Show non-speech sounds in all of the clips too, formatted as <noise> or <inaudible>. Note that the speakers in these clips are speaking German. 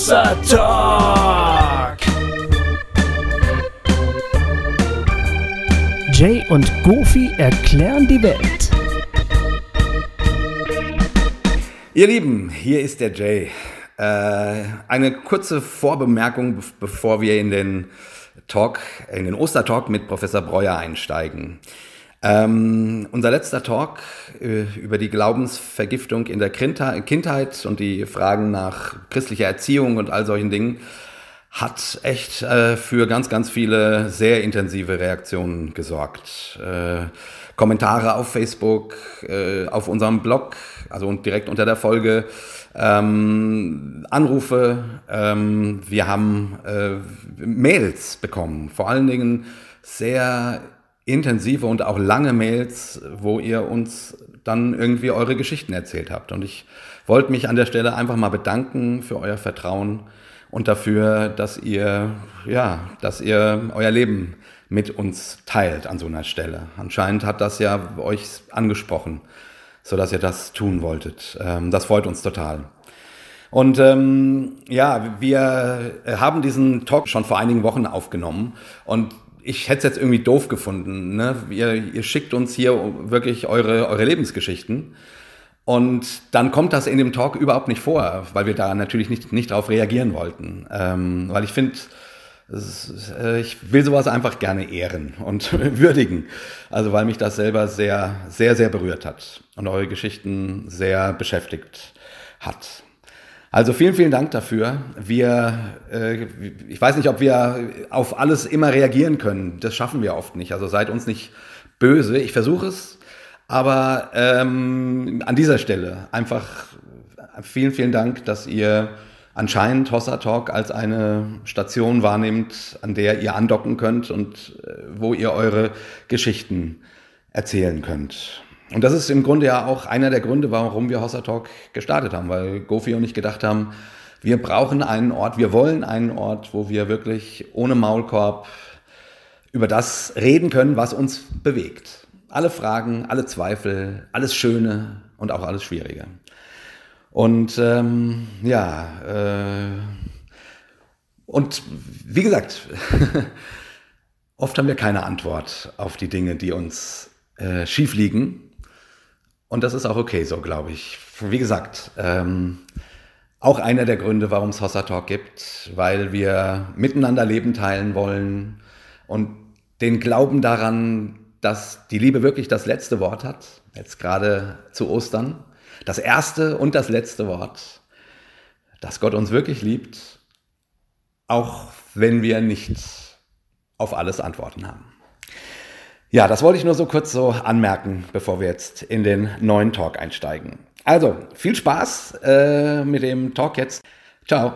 Hossa Talk. Jay und Goofy erklären die Welt. Ihr Lieben, hier ist der Jay. Äh, eine kurze Vorbemerkung, bevor wir in den Talk, in den Ostertalk mit Professor Breuer einsteigen. Ähm, unser letzter Talk äh, über die Glaubensvergiftung in der Kindheit und die Fragen nach christlicher Erziehung und all solchen Dingen hat echt äh, für ganz, ganz viele sehr intensive Reaktionen gesorgt. Äh, Kommentare auf Facebook, äh, auf unserem Blog, also direkt unter der Folge, ähm, Anrufe, ähm, wir haben äh, Mails bekommen, vor allen Dingen sehr intensive und auch lange Mails, wo ihr uns dann irgendwie eure Geschichten erzählt habt. Und ich wollte mich an der Stelle einfach mal bedanken für euer Vertrauen und dafür, dass ihr, ja, dass ihr euer Leben mit uns teilt an so einer Stelle. Anscheinend hat das ja euch angesprochen, so dass ihr das tun wolltet. Ähm, das freut uns total. Und ähm, ja, wir haben diesen Talk schon vor einigen Wochen aufgenommen und ich hätte es jetzt irgendwie doof gefunden. Ne? Ihr, ihr schickt uns hier wirklich eure, eure Lebensgeschichten. Und dann kommt das in dem Talk überhaupt nicht vor, weil wir da natürlich nicht, nicht darauf reagieren wollten. Ähm, weil ich finde, äh, ich will sowas einfach gerne ehren und <laughs> würdigen. Also weil mich das selber sehr, sehr, sehr berührt hat und eure Geschichten sehr beschäftigt hat. Also vielen, vielen Dank dafür. Wir, äh, ich weiß nicht, ob wir auf alles immer reagieren können. Das schaffen wir oft nicht. Also seid uns nicht böse. Ich versuche es, aber ähm, an dieser Stelle einfach vielen, vielen Dank, dass ihr anscheinend Hossa Talk als eine Station wahrnehmt, an der ihr andocken könnt und äh, wo ihr eure Geschichten erzählen könnt. Und das ist im Grunde ja auch einer der Gründe, warum wir Hossa Talk gestartet haben, weil Gofi und ich gedacht haben, wir brauchen einen Ort, wir wollen einen Ort, wo wir wirklich ohne Maulkorb über das reden können, was uns bewegt. Alle Fragen, alle Zweifel, alles Schöne und auch alles Schwierige. Und ähm, ja, äh, und wie gesagt, <laughs> oft haben wir keine Antwort auf die Dinge, die uns äh, schief liegen. Und das ist auch okay so, glaube ich. Wie gesagt, ähm, auch einer der Gründe, warum es Hossa Talk gibt, weil wir miteinander Leben teilen wollen und den Glauben daran, dass die Liebe wirklich das letzte Wort hat, jetzt gerade zu Ostern, das erste und das letzte Wort, dass Gott uns wirklich liebt, auch wenn wir nicht auf alles Antworten haben. Ja, das wollte ich nur so kurz so anmerken, bevor wir jetzt in den neuen Talk einsteigen. Also, viel Spaß äh, mit dem Talk jetzt. Ciao.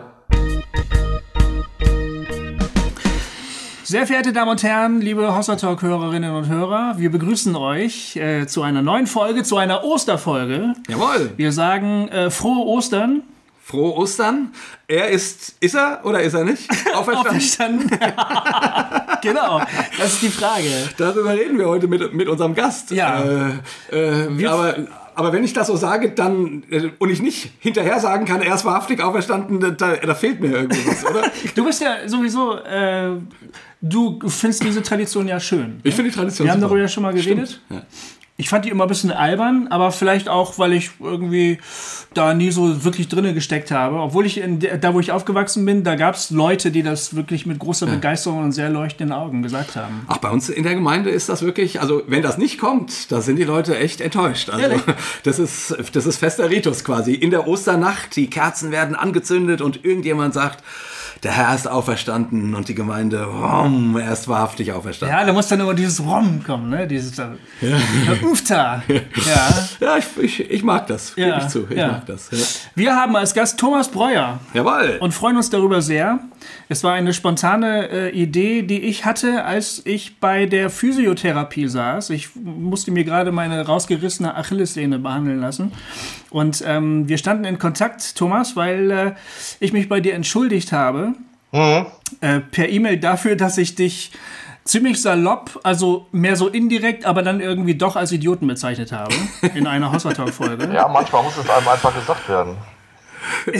Sehr verehrte Damen und Herren, liebe Hossa Talk Hörerinnen und Hörer, wir begrüßen euch äh, zu einer neuen Folge, zu einer Osterfolge. Jawohl. Wir sagen äh, frohe Ostern. Frohe Ostern. Er ist, ist er oder ist er nicht? <laughs> Auferstanden. <laughs> genau, das ist die Frage. Darüber reden wir heute mit, mit unserem Gast. Ja. Äh, äh, aber, aber wenn ich das so sage, dann äh, und ich nicht hinterher sagen kann, er ist wahrhaftig auferstanden, da, da fehlt mir irgendwas, oder? <laughs> du bist ja sowieso, äh, du findest diese Tradition ja schön. Ich finde die Tradition Wir haben super. darüber ja schon mal geredet. Ja. Ich fand die immer ein bisschen albern, aber vielleicht auch, weil ich irgendwie da nie so wirklich drinne gesteckt habe. Obwohl ich in der, da, wo ich aufgewachsen bin, da gab es Leute, die das wirklich mit großer Begeisterung und sehr leuchtenden Augen gesagt haben. Ach, bei uns in der Gemeinde ist das wirklich, also wenn das nicht kommt, da sind die Leute echt enttäuscht. Also Ehrlich? <laughs> das ist, das ist fester Ritus quasi. In der Osternacht, die Kerzen werden angezündet und irgendjemand sagt, der Herr ist auferstanden und die Gemeinde, rom, er ist wahrhaftig auferstanden. Ja, da muss dann immer dieses Rom kommen, ne? Dieses ja. Ufta. <laughs> Ja. Ja, ich, ich, ich mag das, gebe Ja, ich zu, ich ja. mag das. Ja. Wir haben als Gast Thomas Breuer. Jawohl. und freuen uns darüber sehr. Es war eine spontane äh, Idee, die ich hatte, als ich bei der Physiotherapie saß. Ich musste mir gerade meine rausgerissene Achillessehne behandeln lassen. Und ähm, wir standen in Kontakt, Thomas, weil äh, ich mich bei dir entschuldigt habe. Äh, per E-Mail dafür, dass ich dich ziemlich salopp, also mehr so indirekt, aber dann irgendwie doch als Idioten bezeichnet habe. <laughs> In einer Hossa-Talk-Folge. Ja, manchmal muss es einem einfach gesagt werden. <laughs>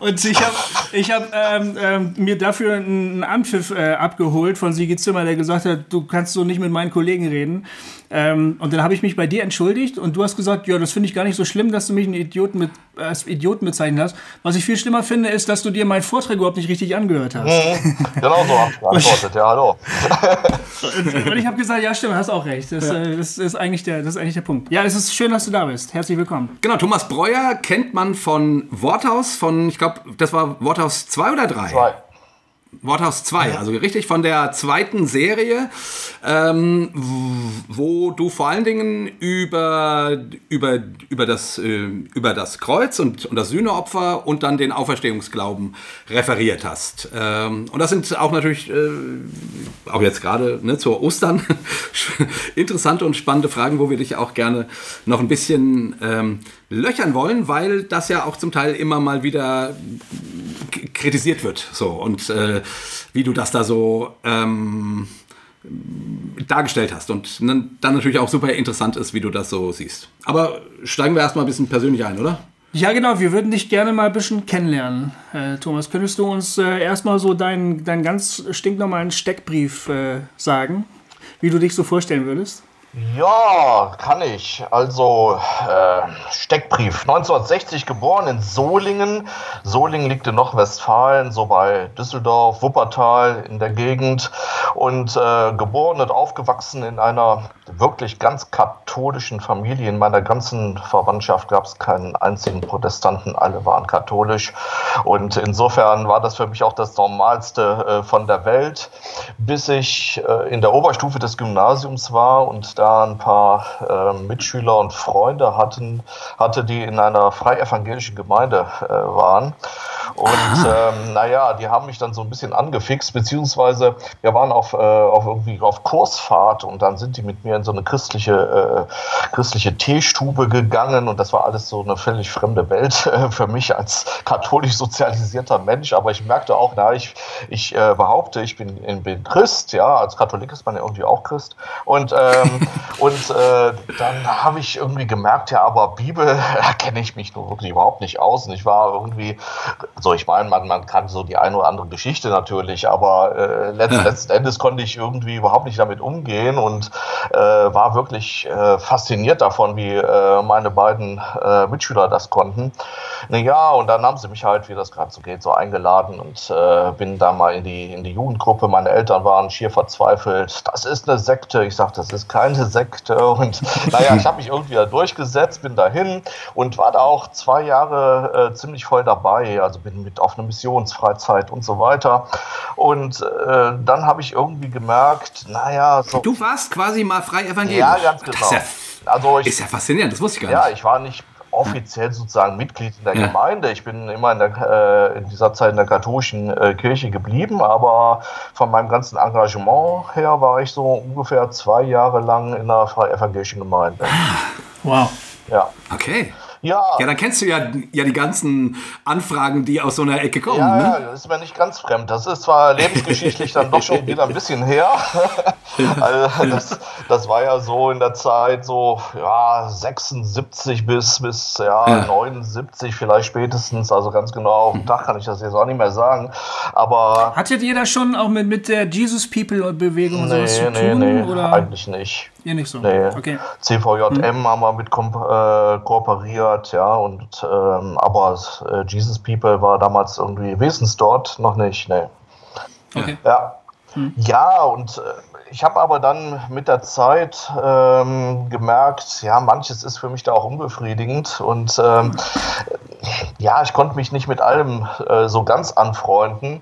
Und ich habe ich hab, ähm, ähm, mir dafür einen Anpfiff äh, abgeholt von Sigi Zimmer, der gesagt hat, du kannst so nicht mit meinen Kollegen reden. Ähm, und dann habe ich mich bei dir entschuldigt und du hast gesagt, ja, das finde ich gar nicht so schlimm, dass du mich einen Idioten mit, als Idioten bezeichnet hast. Was ich viel schlimmer finde, ist, dass du dir meinen Vortrag überhaupt nicht richtig angehört hast. Mhm. Genau so <laughs> geantwortet, ja, hallo. <laughs> und ich habe gesagt, ja, stimmt, hast auch recht. Das, ja. äh, das, ist eigentlich der, das ist eigentlich der Punkt. Ja, es ist schön, dass du da bist. Herzlich willkommen. Genau, Thomas Breuer kennt man von Worthaus, von, ich glaube, das war Worthaus 2 oder 3? 2. Worthaus 2, also richtig von der zweiten Serie, ähm, wo du vor allen Dingen über, über, über, das, äh, über das Kreuz und, und das Sühneopfer und dann den Auferstehungsglauben referiert hast. Ähm, und das sind auch natürlich, äh, auch jetzt gerade ne, zur Ostern, <laughs> interessante und spannende Fragen, wo wir dich auch gerne noch ein bisschen ähm, löchern wollen, weil das ja auch zum Teil immer mal wieder kritisiert wird. So und äh, wie du das da so ähm, dargestellt hast und dann, natürlich auch super interessant ist, wie du das so siehst. Aber steigen wir erstmal ein bisschen persönlich ein, oder? Ja, genau. Wir würden dich gerne mal ein bisschen kennenlernen. Äh, Thomas, könntest du uns äh, erstmal so deinen, deinen ganz stinknormalen Steckbrief äh, sagen, wie du dich so vorstellen würdest? Ja, kann ich. Also äh, Steckbrief. 1960 geboren in Solingen. Solingen liegt in Nordwestfalen, so bei Düsseldorf, Wuppertal in der Gegend. Und äh, geboren und aufgewachsen in einer wirklich ganz katholischen Familie. In meiner ganzen Verwandtschaft gab es keinen einzigen Protestanten. Alle waren katholisch. Und insofern war das für mich auch das Normalste äh, von der Welt, bis ich äh, in der Oberstufe des Gymnasiums war und da da ein paar äh, Mitschüler und Freunde hatten, hatte, die in einer freie evangelischen Gemeinde äh, waren. Und ähm, naja, die haben mich dann so ein bisschen angefixt, beziehungsweise wir waren auf, äh, auf irgendwie auf Kursfahrt und dann sind die mit mir in so eine christliche, äh, christliche Teestube gegangen und das war alles so eine völlig fremde Welt <laughs> äh, für mich als katholisch sozialisierter Mensch. Aber ich merkte auch, na, ich, ich äh, behaupte, ich bin, bin Christ, ja, als Katholik ist man ja irgendwie auch Christ. Und, ähm, <laughs> und äh, dann habe ich irgendwie gemerkt, ja, aber Bibel, <laughs> da kenne ich mich nur wirklich überhaupt nicht aus. Und ich war irgendwie so, ich meine, man, man kann so die eine oder andere Geschichte natürlich, aber äh, letzt, letzten Endes konnte ich irgendwie überhaupt nicht damit umgehen und äh, war wirklich äh, fasziniert davon, wie äh, meine beiden äh, Mitschüler das konnten. Naja, und dann haben sie mich halt, wie das gerade so geht, so eingeladen und äh, bin da mal in die, in die Jugendgruppe. Meine Eltern waren schier verzweifelt. Das ist eine Sekte. Ich sagte, das ist keine Sekte. Und naja, ich habe mich irgendwie da durchgesetzt, bin dahin und war da auch zwei Jahre äh, ziemlich voll dabei. Also bin mit auf eine Missionsfreizeit und so weiter. Und äh, dann habe ich irgendwie gemerkt, naja, so. Du warst quasi mal frei evangelisch. Ja, ganz genau. Das ist ja, also ich, ist ja faszinierend, das wusste ich gar nicht. Ja, ich war nicht offiziell sozusagen Mitglied in der ja. Gemeinde. Ich bin immer in, der, äh, in, dieser Zeit in der katholischen äh, Kirche geblieben, aber von meinem ganzen Engagement her war ich so ungefähr zwei Jahre lang in der freie evangelischen Gemeinde. Wow. Ja. Okay. Ja. Ja, dann kennst du ja, ja die ganzen Anfragen, die aus so einer Ecke kommen. Ja, ne? ja, das ist mir nicht ganz fremd. Das ist zwar lebensgeschichtlich dann doch schon wieder ein bisschen her. <laughs> also das, das war ja so in der Zeit so ja, 76 bis, bis ja, ja. 79 vielleicht spätestens. Also ganz genau auf den Tag kann ich das jetzt auch nicht mehr sagen. Aber Hattet ihr da schon auch mit, mit der Jesus People Bewegung nee, sowas zu nee, tun? Nee, oder? eigentlich nicht. Ihr nicht so? Nee. Okay. CVJM hm. haben wir mit äh, kooperiert, ja, und ähm, aber äh, Jesus People war damals irgendwie wesens dort noch nicht, nee. Okay. Ja. Hm. Ja, und äh, ich habe aber dann mit der Zeit ähm, gemerkt, ja, manches ist für mich da auch unbefriedigend und ähm, ja, ich konnte mich nicht mit allem äh, so ganz anfreunden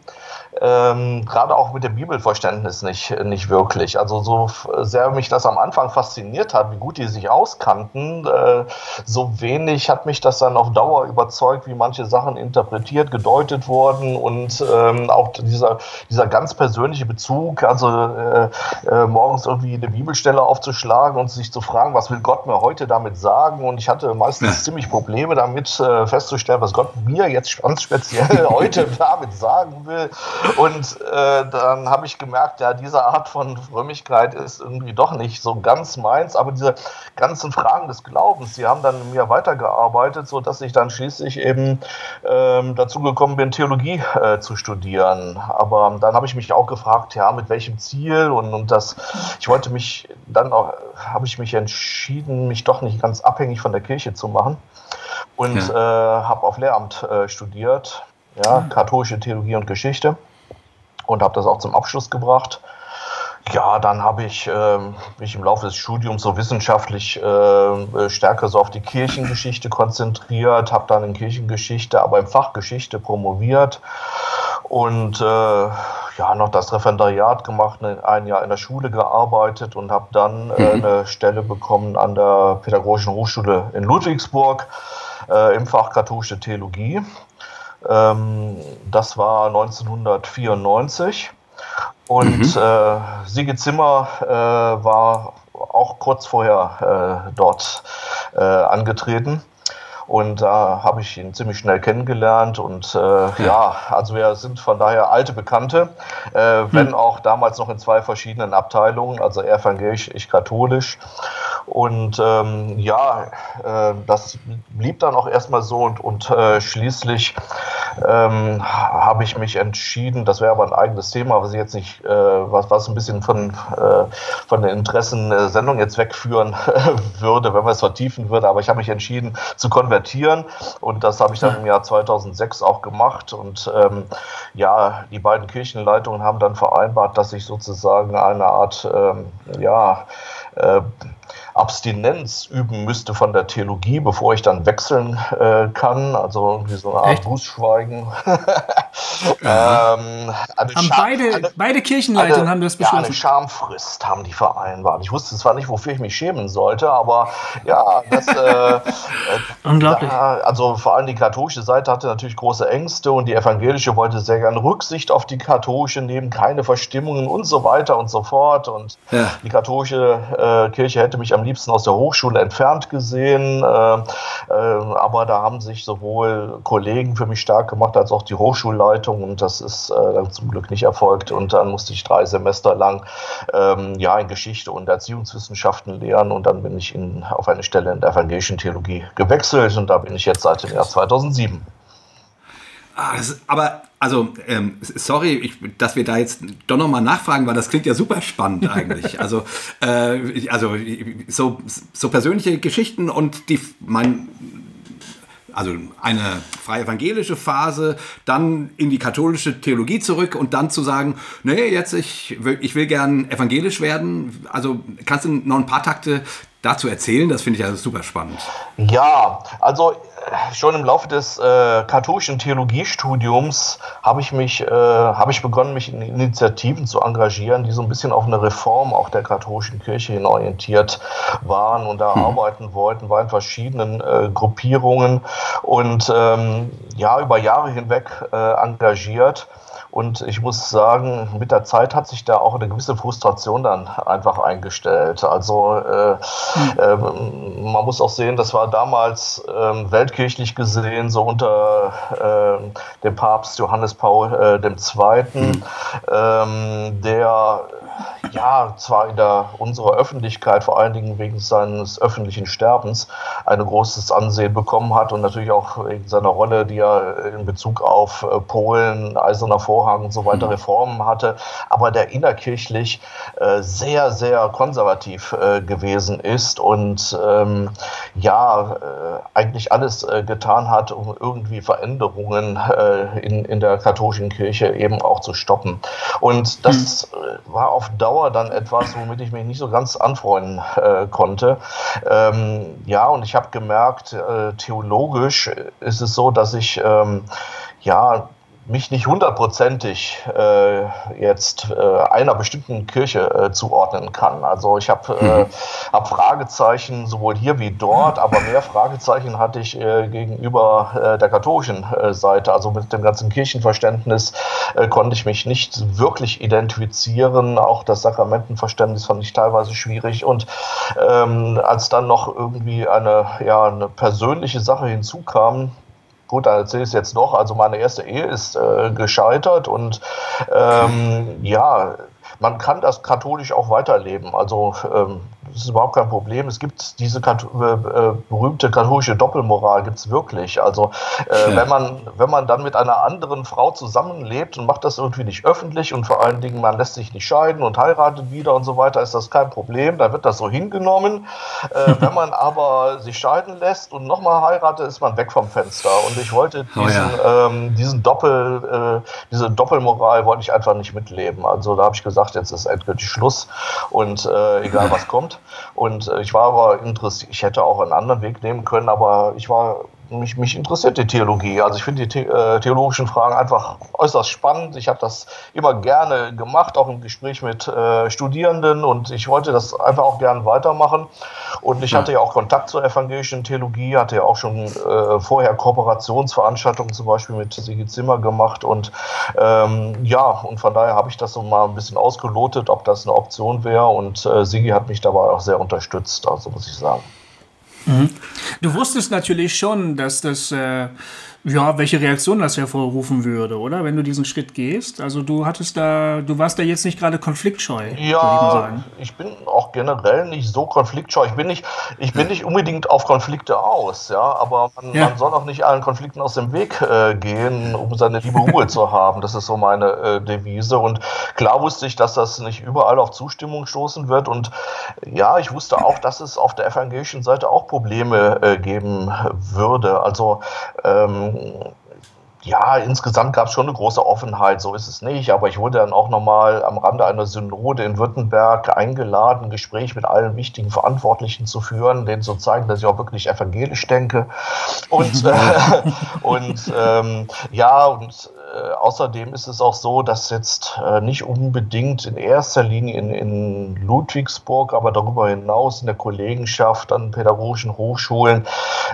ähm, gerade auch mit dem Bibelverständnis nicht, nicht wirklich. Also so sehr mich das am Anfang fasziniert hat, wie gut die sich auskannten, äh, so wenig hat mich das dann auf Dauer überzeugt, wie manche Sachen interpretiert, gedeutet wurden und ähm, auch dieser, dieser ganz persönliche Bezug, also äh, äh, morgens irgendwie eine Bibelstelle aufzuschlagen und sich zu fragen, was will Gott mir heute damit sagen? Und ich hatte meistens ja. ziemlich Probleme damit äh, festzustellen, was Gott mir jetzt ganz speziell <laughs> heute damit sagen will. Und äh, dann habe ich gemerkt, ja, diese Art von Frömmigkeit ist irgendwie doch nicht so ganz meins, aber diese ganzen Fragen des Glaubens, die haben dann in mir weitergearbeitet, sodass ich dann schließlich eben ähm, dazu gekommen bin, Theologie äh, zu studieren. Aber dann habe ich mich auch gefragt, ja, mit welchem Ziel und, und das, ich wollte mich dann auch, habe ich mich entschieden, mich doch nicht ganz abhängig von der Kirche zu machen und ja. äh, habe auf Lehramt äh, studiert, ja, mhm. katholische Theologie und Geschichte und habe das auch zum Abschluss gebracht. Ja, dann habe ich äh, mich im Laufe des Studiums so wissenschaftlich äh, stärker so auf die Kirchengeschichte konzentriert, habe dann in Kirchengeschichte, aber im Fach Geschichte promoviert und äh, ja noch das Referendariat gemacht, ne, ein Jahr in der Schule gearbeitet und habe dann äh, mhm. eine Stelle bekommen an der Pädagogischen Hochschule in Ludwigsburg äh, im Fach katholische Theologie. Ähm, das war 1994. Und mhm. äh, Siege Zimmer äh, war auch kurz vorher äh, dort äh, angetreten. Und da habe ich ihn ziemlich schnell kennengelernt. Und äh, ja, also wir sind von daher alte Bekannte, äh, wenn hm. auch damals noch in zwei verschiedenen Abteilungen, also er evangelisch, ich katholisch. Und ähm, ja, äh, das blieb dann auch erstmal so und, und äh, schließlich ähm, habe ich mich entschieden, das wäre aber ein eigenes Thema, was ich jetzt nicht, äh, was, was ein bisschen von, äh, von den Interessen der Sendung jetzt wegführen <laughs> würde, wenn man es vertiefen würde, aber ich habe mich entschieden zu konvertieren und das habe ich dann im Jahr 2006 auch gemacht. Und ähm, ja, die beiden Kirchenleitungen haben dann vereinbart, dass ich sozusagen eine Art, ähm, ja, äh, Abstinenz üben müsste von der Theologie, bevor ich dann wechseln äh, kann. Also irgendwie so eine Art Bußschweigen. <laughs> ähm, haben beide, eine, beide Kirchenleitungen haben das beschlossen. Ja, eine Schamfrist haben die vereinbart. Ich wusste zwar nicht, wofür ich mich schämen sollte, aber ja, das. Äh, Unglaublich. Da, also vor allem die katholische Seite hatte natürlich große Ängste und die evangelische wollte sehr gerne Rücksicht auf die katholische nehmen, keine Verstimmungen und so weiter und so fort. Und ja. die katholische äh, Kirche hätte mich am liebsten aus der Hochschule entfernt gesehen. Äh, äh, aber da haben sich sowohl Kollegen für mich stark gemacht als auch die Hochschulleitung und das ist äh, dann zum Glück nicht erfolgt. Und dann musste ich drei Semester lang ähm, ja, in Geschichte und Erziehungswissenschaften lehren und dann bin ich in, auf eine Stelle in der evangelischen Theologie gewechselt und da bin ich jetzt seit dem Jahr 2007. Ah, das, aber, also, ähm, sorry, ich, dass wir da jetzt doch nochmal nachfragen, weil das klingt ja super spannend eigentlich. <laughs> also, äh, also so, so persönliche Geschichten und die, mein, also eine freie evangelische Phase, dann in die katholische Theologie zurück und dann zu sagen, nee, jetzt ich will, ich will gern evangelisch werden. Also kannst du noch ein paar Takte dazu erzählen? Das finde ich also super spannend. Ja, also äh, schon im Laufe des äh, katholischen Theologiestudiums habe ich mich, äh, habe ich begonnen, mich in Initiativen zu engagieren, die so ein bisschen auf eine Reform auch der katholischen Kirche hin orientiert waren und da hm. arbeiten wollten, war in verschiedenen äh, Gruppierungen und ähm, ja über Jahre hinweg äh, engagiert. Und ich muss sagen, mit der Zeit hat sich da auch eine gewisse Frustration dann einfach eingestellt. Also äh, äh, man muss auch sehen, das war damals äh, weltkirchlich gesehen, so unter ähm, dem Papst Johannes Paul äh, II., mhm. ähm, der ja, zwar in der, unserer Öffentlichkeit, vor allen Dingen wegen seines öffentlichen Sterbens, ein großes Ansehen bekommen hat und natürlich auch wegen seiner Rolle, die er in Bezug auf äh, Polen, Eiserner Vorhang und so weiter mhm. Reformen hatte, aber der innerkirchlich äh, sehr, sehr konservativ äh, gewesen ist und ähm, ja, äh, eigentlich alles äh, getan hat, um irgendwie Veränderungen äh, in, in der katholischen Kirche eben auch zu stoppen. Und das mhm. war auf Dauer dann etwas, womit ich mich nicht so ganz anfreunden konnte. Ähm, ja, und ich habe gemerkt, theologisch ist es so, dass ich ähm, ja mich nicht hundertprozentig äh, jetzt äh, einer bestimmten Kirche äh, zuordnen kann. Also ich habe äh, mhm. hab Fragezeichen sowohl hier wie dort, aber mehr Fragezeichen hatte ich äh, gegenüber äh, der katholischen äh, Seite. Also mit dem ganzen Kirchenverständnis äh, konnte ich mich nicht wirklich identifizieren. Auch das Sakramentenverständnis fand ich teilweise schwierig. Und ähm, als dann noch irgendwie eine, ja, eine persönliche Sache hinzukam, gut, dann erzähle ich es jetzt noch. Also meine erste Ehe ist äh, gescheitert und ähm, ja, man kann das katholisch auch weiterleben. Also ähm, das ist überhaupt kein Problem. Es gibt diese Kat äh, äh, berühmte katholische Doppelmoral, gibt es wirklich. Also äh, ja. wenn, man, wenn man dann mit einer anderen Frau zusammenlebt und macht das irgendwie nicht öffentlich und vor allen Dingen man lässt sich nicht scheiden und heiratet wieder und so weiter, ist das kein Problem. Da wird das so hingenommen. Äh, <laughs> wenn man aber sich scheiden lässt und nochmal heiratet, ist man weg vom Fenster. Und ich wollte diesen, oh ja. ähm, diesen Doppel, äh, diese Doppelmoral wollte ich einfach nicht mitleben. Also da habe ich gesagt, jetzt ist endgültig Schluss und äh, egal <laughs> was kommt. Und äh, ich war aber interessiert, ich hätte auch einen anderen Weg nehmen können, aber ich war mich, mich interessiert die Theologie. Also ich finde die äh, theologischen Fragen einfach äußerst spannend. Ich habe das immer gerne gemacht, auch im Gespräch mit äh, Studierenden und ich wollte das einfach auch gerne weitermachen. Und ich hatte ja auch Kontakt zur evangelischen Theologie, hatte ja auch schon äh, vorher Kooperationsveranstaltungen zum Beispiel mit Sigi Zimmer gemacht und ähm, ja, und von daher habe ich das so mal ein bisschen ausgelotet, ob das eine Option wäre und äh, Sigi hat mich dabei auch sehr unterstützt, also muss ich sagen. Mhm. Du wusstest natürlich schon, dass das äh, ja, welche Reaktion das hervorrufen würde, oder? Wenn du diesen Schritt gehst. Also du hattest da, du warst da jetzt nicht gerade konfliktscheu. Ja, ich, bin auch generell nicht so konfliktscheu. Ich bin nicht, ich bin nicht unbedingt auf Konflikte aus, ja, aber man, ja. man soll auch nicht allen Konflikten aus dem Weg äh, gehen, um seine liebe Ruhe zu haben. Das ist so meine äh, Devise. Und klar wusste ich, dass das nicht überall auf Zustimmung stoßen wird. Und ja, ich wusste auch, dass es auf der evangelischen Seite auch Probleme äh, geben würde. Also ähm, ja, insgesamt gab es schon eine große Offenheit, so ist es nicht. Aber ich wurde dann auch nochmal am Rande einer Synode in Württemberg eingeladen, ein Gespräch mit allen wichtigen Verantwortlichen zu führen, denen zu zeigen, dass ich auch wirklich evangelisch denke. Und, <laughs> äh, <laughs> und ähm, ja, und äh, außerdem ist es auch so, dass jetzt äh, nicht unbedingt in erster Linie in, in, Ludwigsburg, aber darüber hinaus in der Kollegenschaft an pädagogischen Hochschulen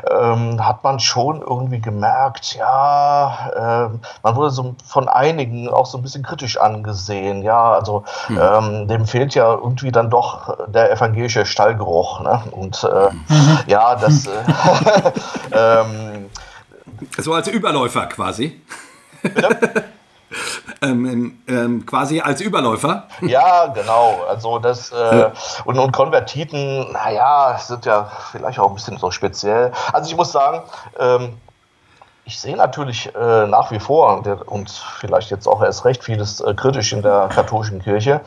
ähm, hat man schon irgendwie gemerkt, ja, äh, man wurde so von einigen auch so ein bisschen kritisch angesehen. Ja, also hm. ähm, dem fehlt ja irgendwie dann doch der evangelische Stallgeruch. Ne? Und mhm. ja, das. Äh, <laughs> <laughs> ähm, so als Überläufer quasi. <laughs> Ähm, ähm, ähm, quasi als Überläufer. Ja, genau. Also das äh, und, und Konvertiten, naja, sind ja vielleicht auch ein bisschen so speziell. Also ich muss sagen, ähm, ich sehe natürlich äh, nach wie vor und vielleicht jetzt auch erst recht vieles äh, kritisch in der katholischen Kirche,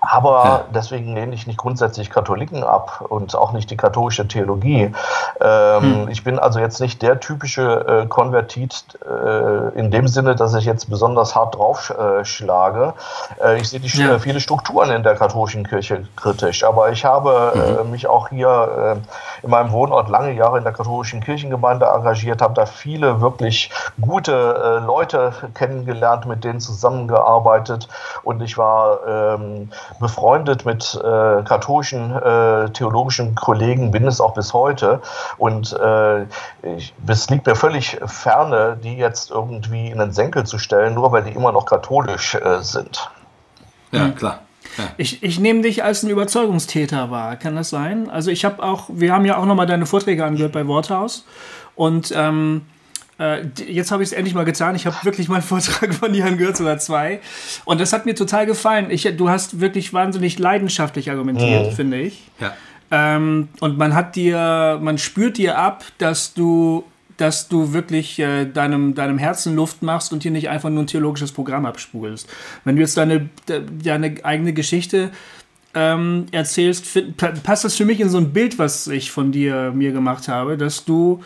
aber ja. deswegen lehne ich nicht grundsätzlich Katholiken ab und auch nicht die katholische Theologie. Ähm, hm. Ich bin also jetzt nicht der typische äh, Konvertit äh, in dem Sinne, dass ich jetzt besonders hart draufschlage. Äh, ich sehe die, ja. viele Strukturen in der katholischen Kirche kritisch, aber ich habe mhm. mich auch hier in meinem Wohnort lange Jahre in der katholischen Kirchengemeinde engagiert, habe da viele wirklich wirklich gute äh, Leute kennengelernt, mit denen zusammengearbeitet und ich war ähm, befreundet mit äh, katholischen äh, theologischen Kollegen, bin es auch bis heute und äh, ich, es liegt mir völlig ferne, die jetzt irgendwie in den Senkel zu stellen, nur weil die immer noch katholisch äh, sind. Ja, mhm. klar. Ja. Ich, ich nehme dich als ein Überzeugungstäter wahr, kann das sein? Also ich habe auch, wir haben ja auch nochmal deine Vorträge angehört bei Worthaus und ähm, äh, jetzt habe ich es endlich mal getan. Ich habe wirklich mal einen Vortrag von dir angehört, oder zwei. Und das hat mir total gefallen. Ich, du hast wirklich wahnsinnig leidenschaftlich argumentiert, mhm. finde ich. Ja. Ähm, und man hat dir, man spürt dir ab, dass du, dass du wirklich äh, deinem, deinem Herzen Luft machst und hier nicht einfach nur ein theologisches Programm abspulst. Wenn du jetzt deine, deine eigene Geschichte ähm, erzählst, passt das für mich in so ein Bild, was ich von dir mir gemacht habe, dass du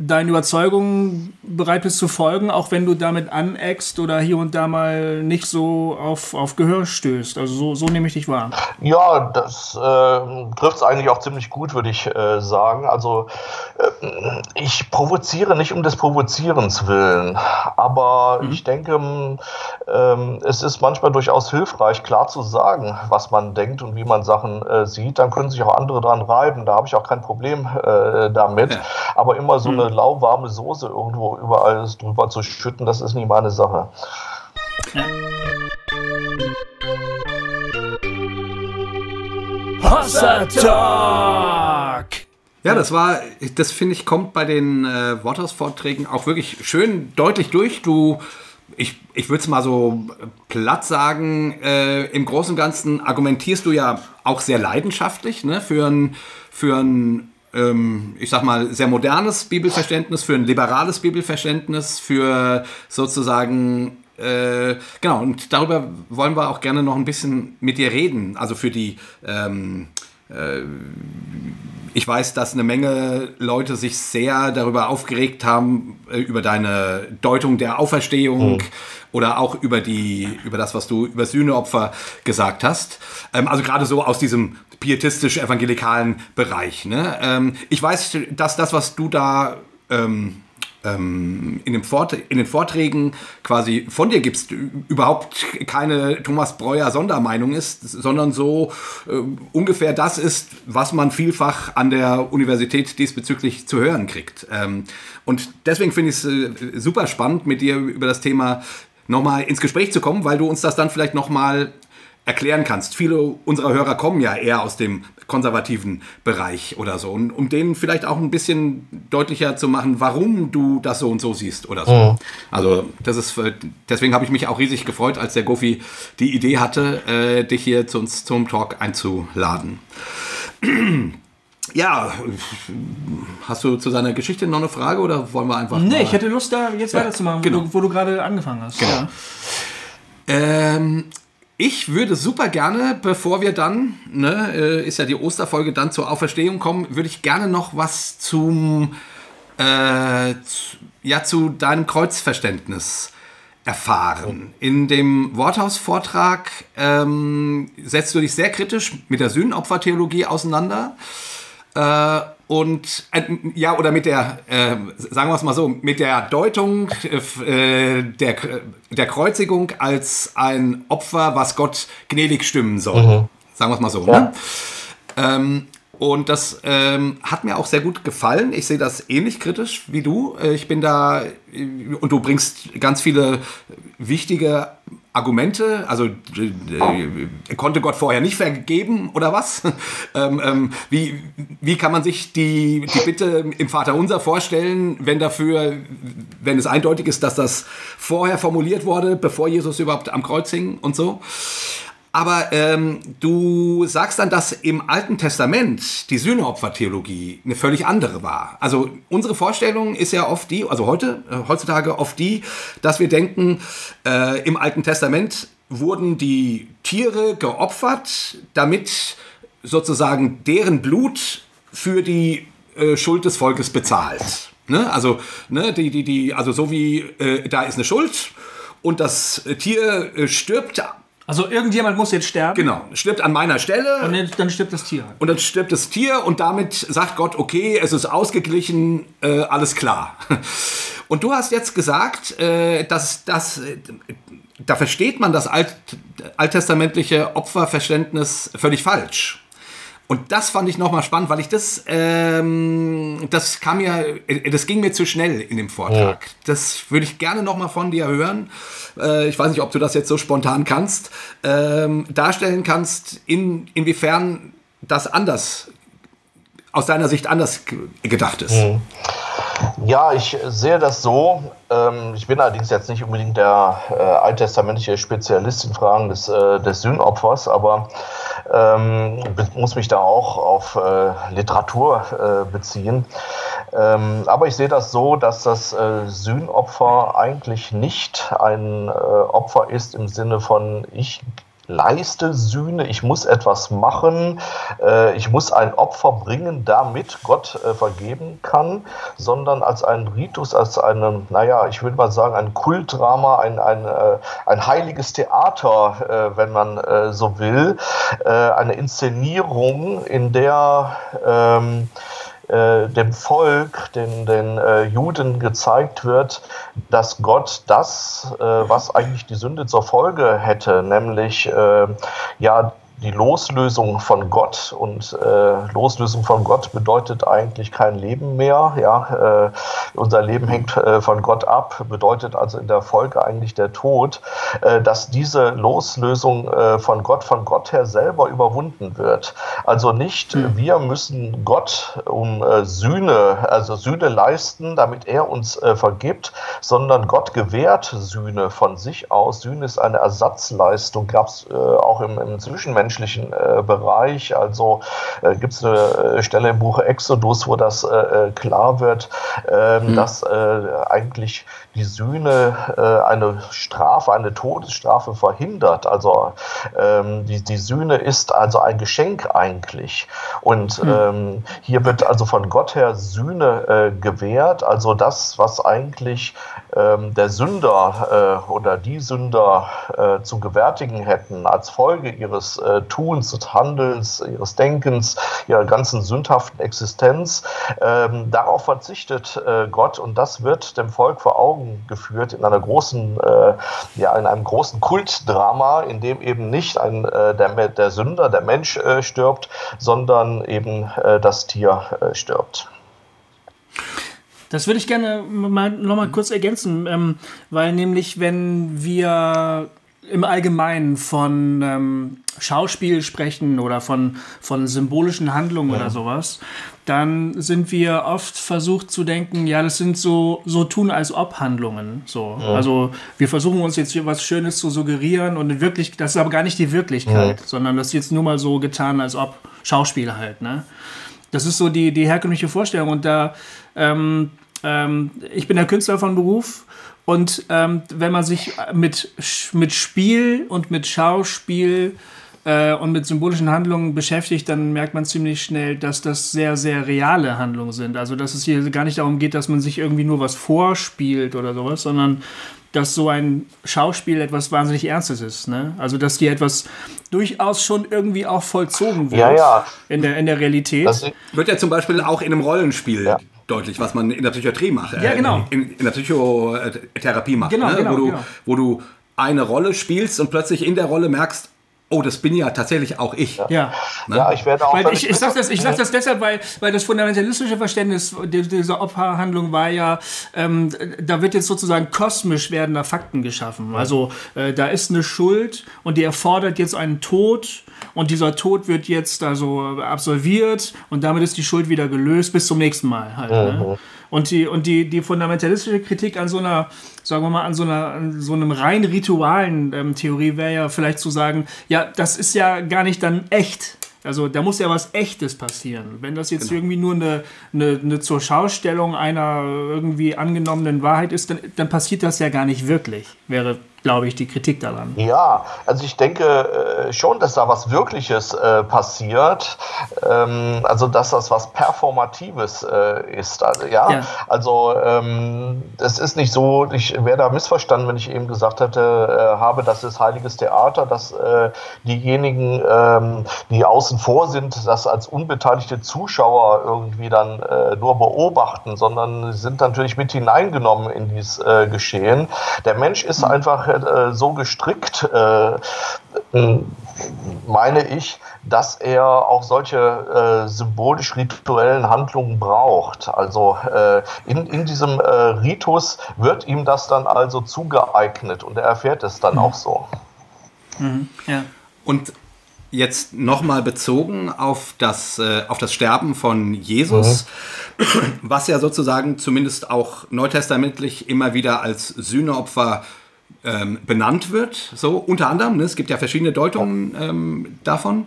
deinen Überzeugungen bereit bist zu folgen, auch wenn du damit aneckst oder hier und da mal nicht so auf, auf Gehör stößt. Also so, so nehme ich dich wahr. Ja, das äh, trifft es eigentlich auch ziemlich gut, würde ich äh, sagen. Also äh, ich provoziere nicht um des Provozierens willen, aber mhm. ich denke, ähm, es ist manchmal durchaus hilfreich, klar zu sagen, was man denkt und wie man Sachen äh, sieht. Dann können sich auch andere dran reiben. Da habe ich auch kein Problem äh, damit. Ja. Aber immer so mhm. eine lauwarme Soße irgendwo überall drüber zu schütten, das ist nicht meine Sache. Ja. Hossa Talk! Ja, das war, das finde ich, kommt bei den äh, Waters-Vorträgen auch wirklich schön deutlich durch. Du, ich, ich würde es mal so platt sagen, äh, im Großen und Ganzen argumentierst du ja auch sehr leidenschaftlich ne, für ein, für ein ich sag mal, sehr modernes Bibelverständnis, für ein liberales Bibelverständnis, für sozusagen äh, genau, und darüber wollen wir auch gerne noch ein bisschen mit dir reden. Also für die ähm, äh, ich weiß, dass eine Menge Leute sich sehr darüber aufgeregt haben, äh, über deine Deutung der Auferstehung mhm. oder auch über, die, über das, was du über Sühneopfer gesagt hast. Ähm, also gerade so aus diesem pietistisch-evangelikalen Bereich. Ne? Ähm, ich weiß, dass das, was du da ähm, in, in, den Vorträgen quasi von dir gibst, überhaupt keine Thomas Breuer Sondermeinung ist, sondern so äh, ungefähr das ist, was man vielfach an der Universität diesbezüglich zu hören kriegt. Ähm, und deswegen finde ich es äh, super spannend, mit dir über das Thema nochmal ins Gespräch zu kommen, weil du uns das dann vielleicht nochmal erklären kannst. Viele unserer Hörer kommen ja eher aus dem konservativen Bereich oder so. Und um denen vielleicht auch ein bisschen deutlicher zu machen, warum du das so und so siehst oder so. Mhm. Also das ist, deswegen habe ich mich auch riesig gefreut, als der Gofi die Idee hatte, äh, dich hier zu uns zum Talk einzuladen. Ja, hast du zu seiner Geschichte noch eine Frage oder wollen wir einfach. Nee, ich hätte Lust, da jetzt ja, weiterzumachen, genau. wo du, wo du gerade angefangen hast. Genau. Ja. Ähm, ich würde super gerne, bevor wir dann, ne, äh, ist ja die Osterfolge, dann zur Auferstehung kommen, würde ich gerne noch was zum, äh, zu, ja, zu deinem Kreuzverständnis erfahren. In dem Worthaus-Vortrag ähm, setzt du dich sehr kritisch mit der Sühnenopfertheologie auseinander. Äh, und äh, ja, oder mit der, äh, sagen wir es mal so, mit der Deutung äh, der, der Kreuzigung als ein Opfer, was Gott gnädig stimmen soll. Mhm. Sagen wir es mal so. Ja. Ne? Ähm, und das ähm, hat mir auch sehr gut gefallen. Ich sehe das ähnlich kritisch wie du. Äh, ich bin da, äh, und du bringst ganz viele wichtige Argumente, also äh, konnte Gott vorher nicht vergeben oder was? <laughs> ähm, ähm, wie, wie kann man sich die, die Bitte im Vater unser vorstellen, wenn dafür, wenn es eindeutig ist, dass das vorher formuliert wurde, bevor Jesus überhaupt am Kreuz hing und so? Aber ähm, du sagst dann, dass im Alten Testament die Sühneopfertheologie eine völlig andere war. Also unsere Vorstellung ist ja oft die, also heute, äh, heutzutage oft die, dass wir denken, äh, im Alten Testament wurden die Tiere geopfert, damit sozusagen deren Blut für die äh, Schuld des Volkes bezahlt. Ne? Also, ne, die, die, die, also so wie äh, da ist eine Schuld und das Tier äh, stirbt also irgendjemand muss jetzt sterben. Genau, stirbt an meiner Stelle. Und dann stirbt das Tier. Und dann stirbt das Tier und damit sagt Gott, okay, es ist ausgeglichen, äh, alles klar. <laughs> Und du hast jetzt gesagt, äh, dass das, äh, da versteht man das alt, alttestamentliche Opferverständnis völlig falsch. Und das fand ich nochmal spannend, weil ich das, ähm, das kam mir, das ging mir zu schnell in dem Vortrag. Ja. Das würde ich gerne nochmal von dir hören. Äh, ich weiß nicht, ob du das jetzt so spontan kannst, ähm, darstellen kannst, in, inwiefern das anders, aus deiner Sicht anders gedacht ist. Mhm. Ja, ich sehe das so. Ähm, ich bin allerdings jetzt nicht unbedingt der äh, alttestamentliche Spezialist in Fragen des, äh, des Sühnopfers, aber ähm, muss mich da auch auf äh, Literatur äh, beziehen. Ähm, aber ich sehe das so, dass das äh, Sühnopfer eigentlich nicht ein äh, Opfer ist im Sinne von ich leiste Sühne, ich muss etwas machen, äh, ich muss ein Opfer bringen, damit Gott äh, vergeben kann, sondern als ein Ritus, als eine, naja, ich würde mal sagen, ein Kultdrama, ein, ein, äh, ein heiliges Theater, wenn man so will, eine Inszenierung, in der ähm, äh, dem Volk, den, den äh, Juden gezeigt wird, dass Gott das, äh, was eigentlich die Sünde zur Folge hätte, nämlich äh, ja die Loslösung von Gott und äh, Loslösung von Gott bedeutet eigentlich kein Leben mehr. Ja, äh, unser Leben hängt äh, von Gott ab, bedeutet also in der Folge eigentlich der Tod, äh, dass diese Loslösung äh, von Gott, von Gott her selber überwunden wird. Also nicht mhm. wir müssen Gott um äh, Sühne, also Sühne leisten, damit er uns vergibt, sondern Gott gewährt Sühne von sich aus. Sühne ist eine Ersatzleistung, gab es auch im, im zwischenmenschlichen Bereich. Also gibt es eine Stelle im Buch Exodus, wo das klar wird, mhm. dass eigentlich die Sühne äh, eine Strafe, eine Todesstrafe verhindert. Also ähm, die, die Sühne ist also ein Geschenk eigentlich. Und mhm. ähm, hier wird also von Gott her Sühne äh, gewährt, also das, was eigentlich ähm, der Sünder äh, oder die Sünder äh, zu gewärtigen hätten als Folge ihres äh, Tuns und Handelns, ihres Denkens, ihrer ganzen sündhaften Existenz. Ähm, darauf verzichtet äh, Gott und das wird dem Volk vor Augen geführt in einer großen, äh, ja, in einem großen Kultdrama, in dem eben nicht ein, äh, der, der Sünder, der Mensch stirbt, sondern eben das Tier stirbt. Das würde ich gerne mal, noch mal kurz ergänzen, ähm, weil nämlich, wenn wir im Allgemeinen von ähm, Schauspiel sprechen oder von, von symbolischen Handlungen ja. oder sowas, dann sind wir oft versucht zu denken, ja, das sind so, so tun als ob Handlungen. So. Ja. Also wir versuchen uns jetzt hier was Schönes zu suggerieren und wirklich, das ist aber gar nicht die Wirklichkeit, ja. sondern das ist jetzt nur mal so getan, als ob Schauspiel halt. Ne? Das ist so die, die herkömmliche Vorstellung und da ähm, ähm, ich bin der Künstler von Beruf und ähm, wenn man sich mit, mit Spiel und mit Schauspiel äh, und mit symbolischen Handlungen beschäftigt, dann merkt man ziemlich schnell, dass das sehr, sehr reale Handlungen sind. Also dass es hier gar nicht darum geht, dass man sich irgendwie nur was vorspielt oder sowas, sondern dass so ein Schauspiel etwas wahnsinnig Ernstes ist. Ne? Also dass hier etwas durchaus schon irgendwie auch vollzogen wird ja, ja. In, der, in der Realität. Das wird ja zum Beispiel auch in einem Rollenspiel ja deutlich, was man in der Psychiatrie macht. Ja, genau. In, in der Psychotherapie macht. Genau, ne? genau, wo, du, genau. wo du eine Rolle spielst und plötzlich in der Rolle merkst, oh, das bin ja tatsächlich auch ich. Ja, ne? ja ich werde auch. Weil ich, ich sage das, sag das deshalb, weil, weil das fundamentalistische Verständnis dieser Opferhandlung war ja, ähm, da wird jetzt sozusagen kosmisch werdender Fakten geschaffen. Also äh, da ist eine Schuld und die erfordert jetzt einen Tod und dieser Tod wird jetzt also absolviert und damit ist die Schuld wieder gelöst bis zum nächsten Mal halt. Ne? Mhm. Und die, und die, die fundamentalistische Kritik an so einer, sagen wir mal, an so einer, an so einem rein ritualen ähm, Theorie wäre ja vielleicht zu sagen, ja, das ist ja gar nicht dann echt. Also da muss ja was Echtes passieren. Wenn das jetzt genau. irgendwie nur eine, eine, eine zur Schaustellung einer irgendwie angenommenen Wahrheit ist, dann, dann passiert das ja gar nicht wirklich, wäre glaube ich, die Kritik daran. Ja, also ich denke äh, schon, dass da was Wirkliches äh, passiert. Ähm, also dass das was Performatives äh, ist. Also, ja? ja. also ähm, es ist nicht so, ich wäre da missverstanden, wenn ich eben gesagt hätte, äh, habe, das ist heiliges Theater, dass äh, diejenigen, ähm, die außen vor sind, das als unbeteiligte Zuschauer irgendwie dann äh, nur beobachten, sondern sind natürlich mit hineingenommen in dieses Geschehen. Der Mensch ist mhm. einfach äh, so gestrickt, äh, meine ich, dass er auch solche äh, symbolisch-rituellen Handlungen braucht. Also äh, in, in diesem äh, Ritus wird ihm das dann also zugeeignet und er erfährt es dann mhm. auch so. Mhm, ja. Und jetzt nochmal bezogen auf das, äh, auf das Sterben von Jesus, mhm. was ja sozusagen zumindest auch neutestamentlich immer wieder als Sühneopfer ähm, benannt wird, so unter anderem. Ne? Es gibt ja verschiedene Deutungen ähm, davon.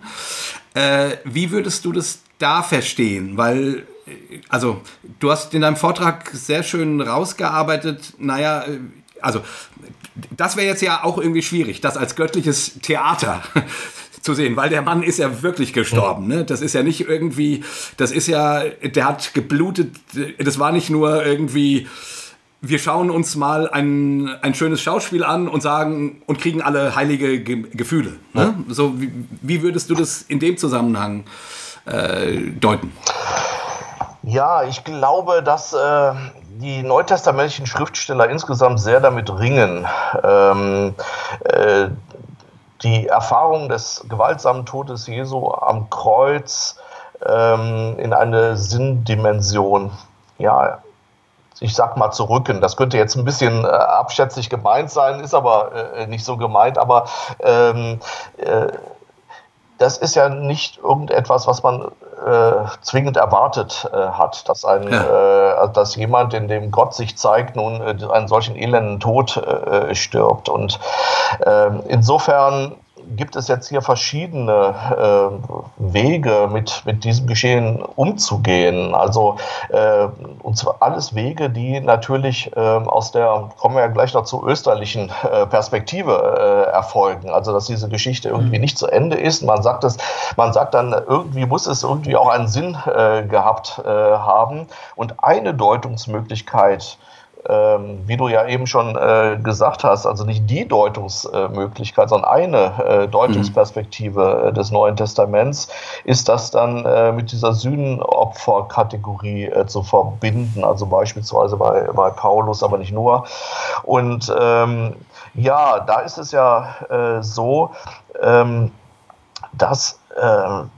Äh, wie würdest du das da verstehen? Weil, äh, also, du hast in deinem Vortrag sehr schön rausgearbeitet, naja, äh, also, das wäre jetzt ja auch irgendwie schwierig, das als göttliches Theater <laughs> zu sehen, weil der Mann ist ja wirklich gestorben. Ne? Das ist ja nicht irgendwie, das ist ja, der hat geblutet, das war nicht nur irgendwie wir schauen uns mal ein, ein schönes Schauspiel an und sagen und kriegen alle heilige Ge Gefühle. Ne? Ja. So, wie, wie, würdest du das in dem Zusammenhang äh, deuten? Ja, ich glaube, dass äh, die neutestamentlichen Schriftsteller insgesamt sehr damit ringen, ähm, äh, die Erfahrung des gewaltsamen Todes Jesu am Kreuz ähm, in eine Sinndimension ja, ich sag mal, zu rücken. Das könnte jetzt ein bisschen äh, abschätzig gemeint sein, ist aber äh, nicht so gemeint, aber ähm, äh, das ist ja nicht irgendetwas, was man äh, zwingend erwartet äh, hat, dass ein, ja. äh, dass jemand, in dem Gott sich zeigt, nun äh, einen solchen elenden Tod äh, stirbt. Und ähm, insofern gibt es jetzt hier verschiedene äh, Wege, mit, mit diesem Geschehen umzugehen. Also, äh, und zwar alles Wege, die natürlich äh, aus der, kommen wir ja gleich noch zur österlichen äh, Perspektive äh, erfolgen. Also, dass diese Geschichte irgendwie mhm. nicht zu Ende ist. Man sagt es, man sagt dann, irgendwie muss es irgendwie auch einen Sinn äh, gehabt haben. Und eine Deutungsmöglichkeit, wie du ja eben schon äh, gesagt hast, also nicht die Deutungsmöglichkeit, sondern eine äh, Deutungsperspektive mhm. des Neuen Testaments ist das dann äh, mit dieser Sühnenopferkategorie äh, zu verbinden, also beispielsweise bei, bei Paulus, aber nicht nur. Und ähm, ja, da ist es ja äh, so, ähm, dass äh,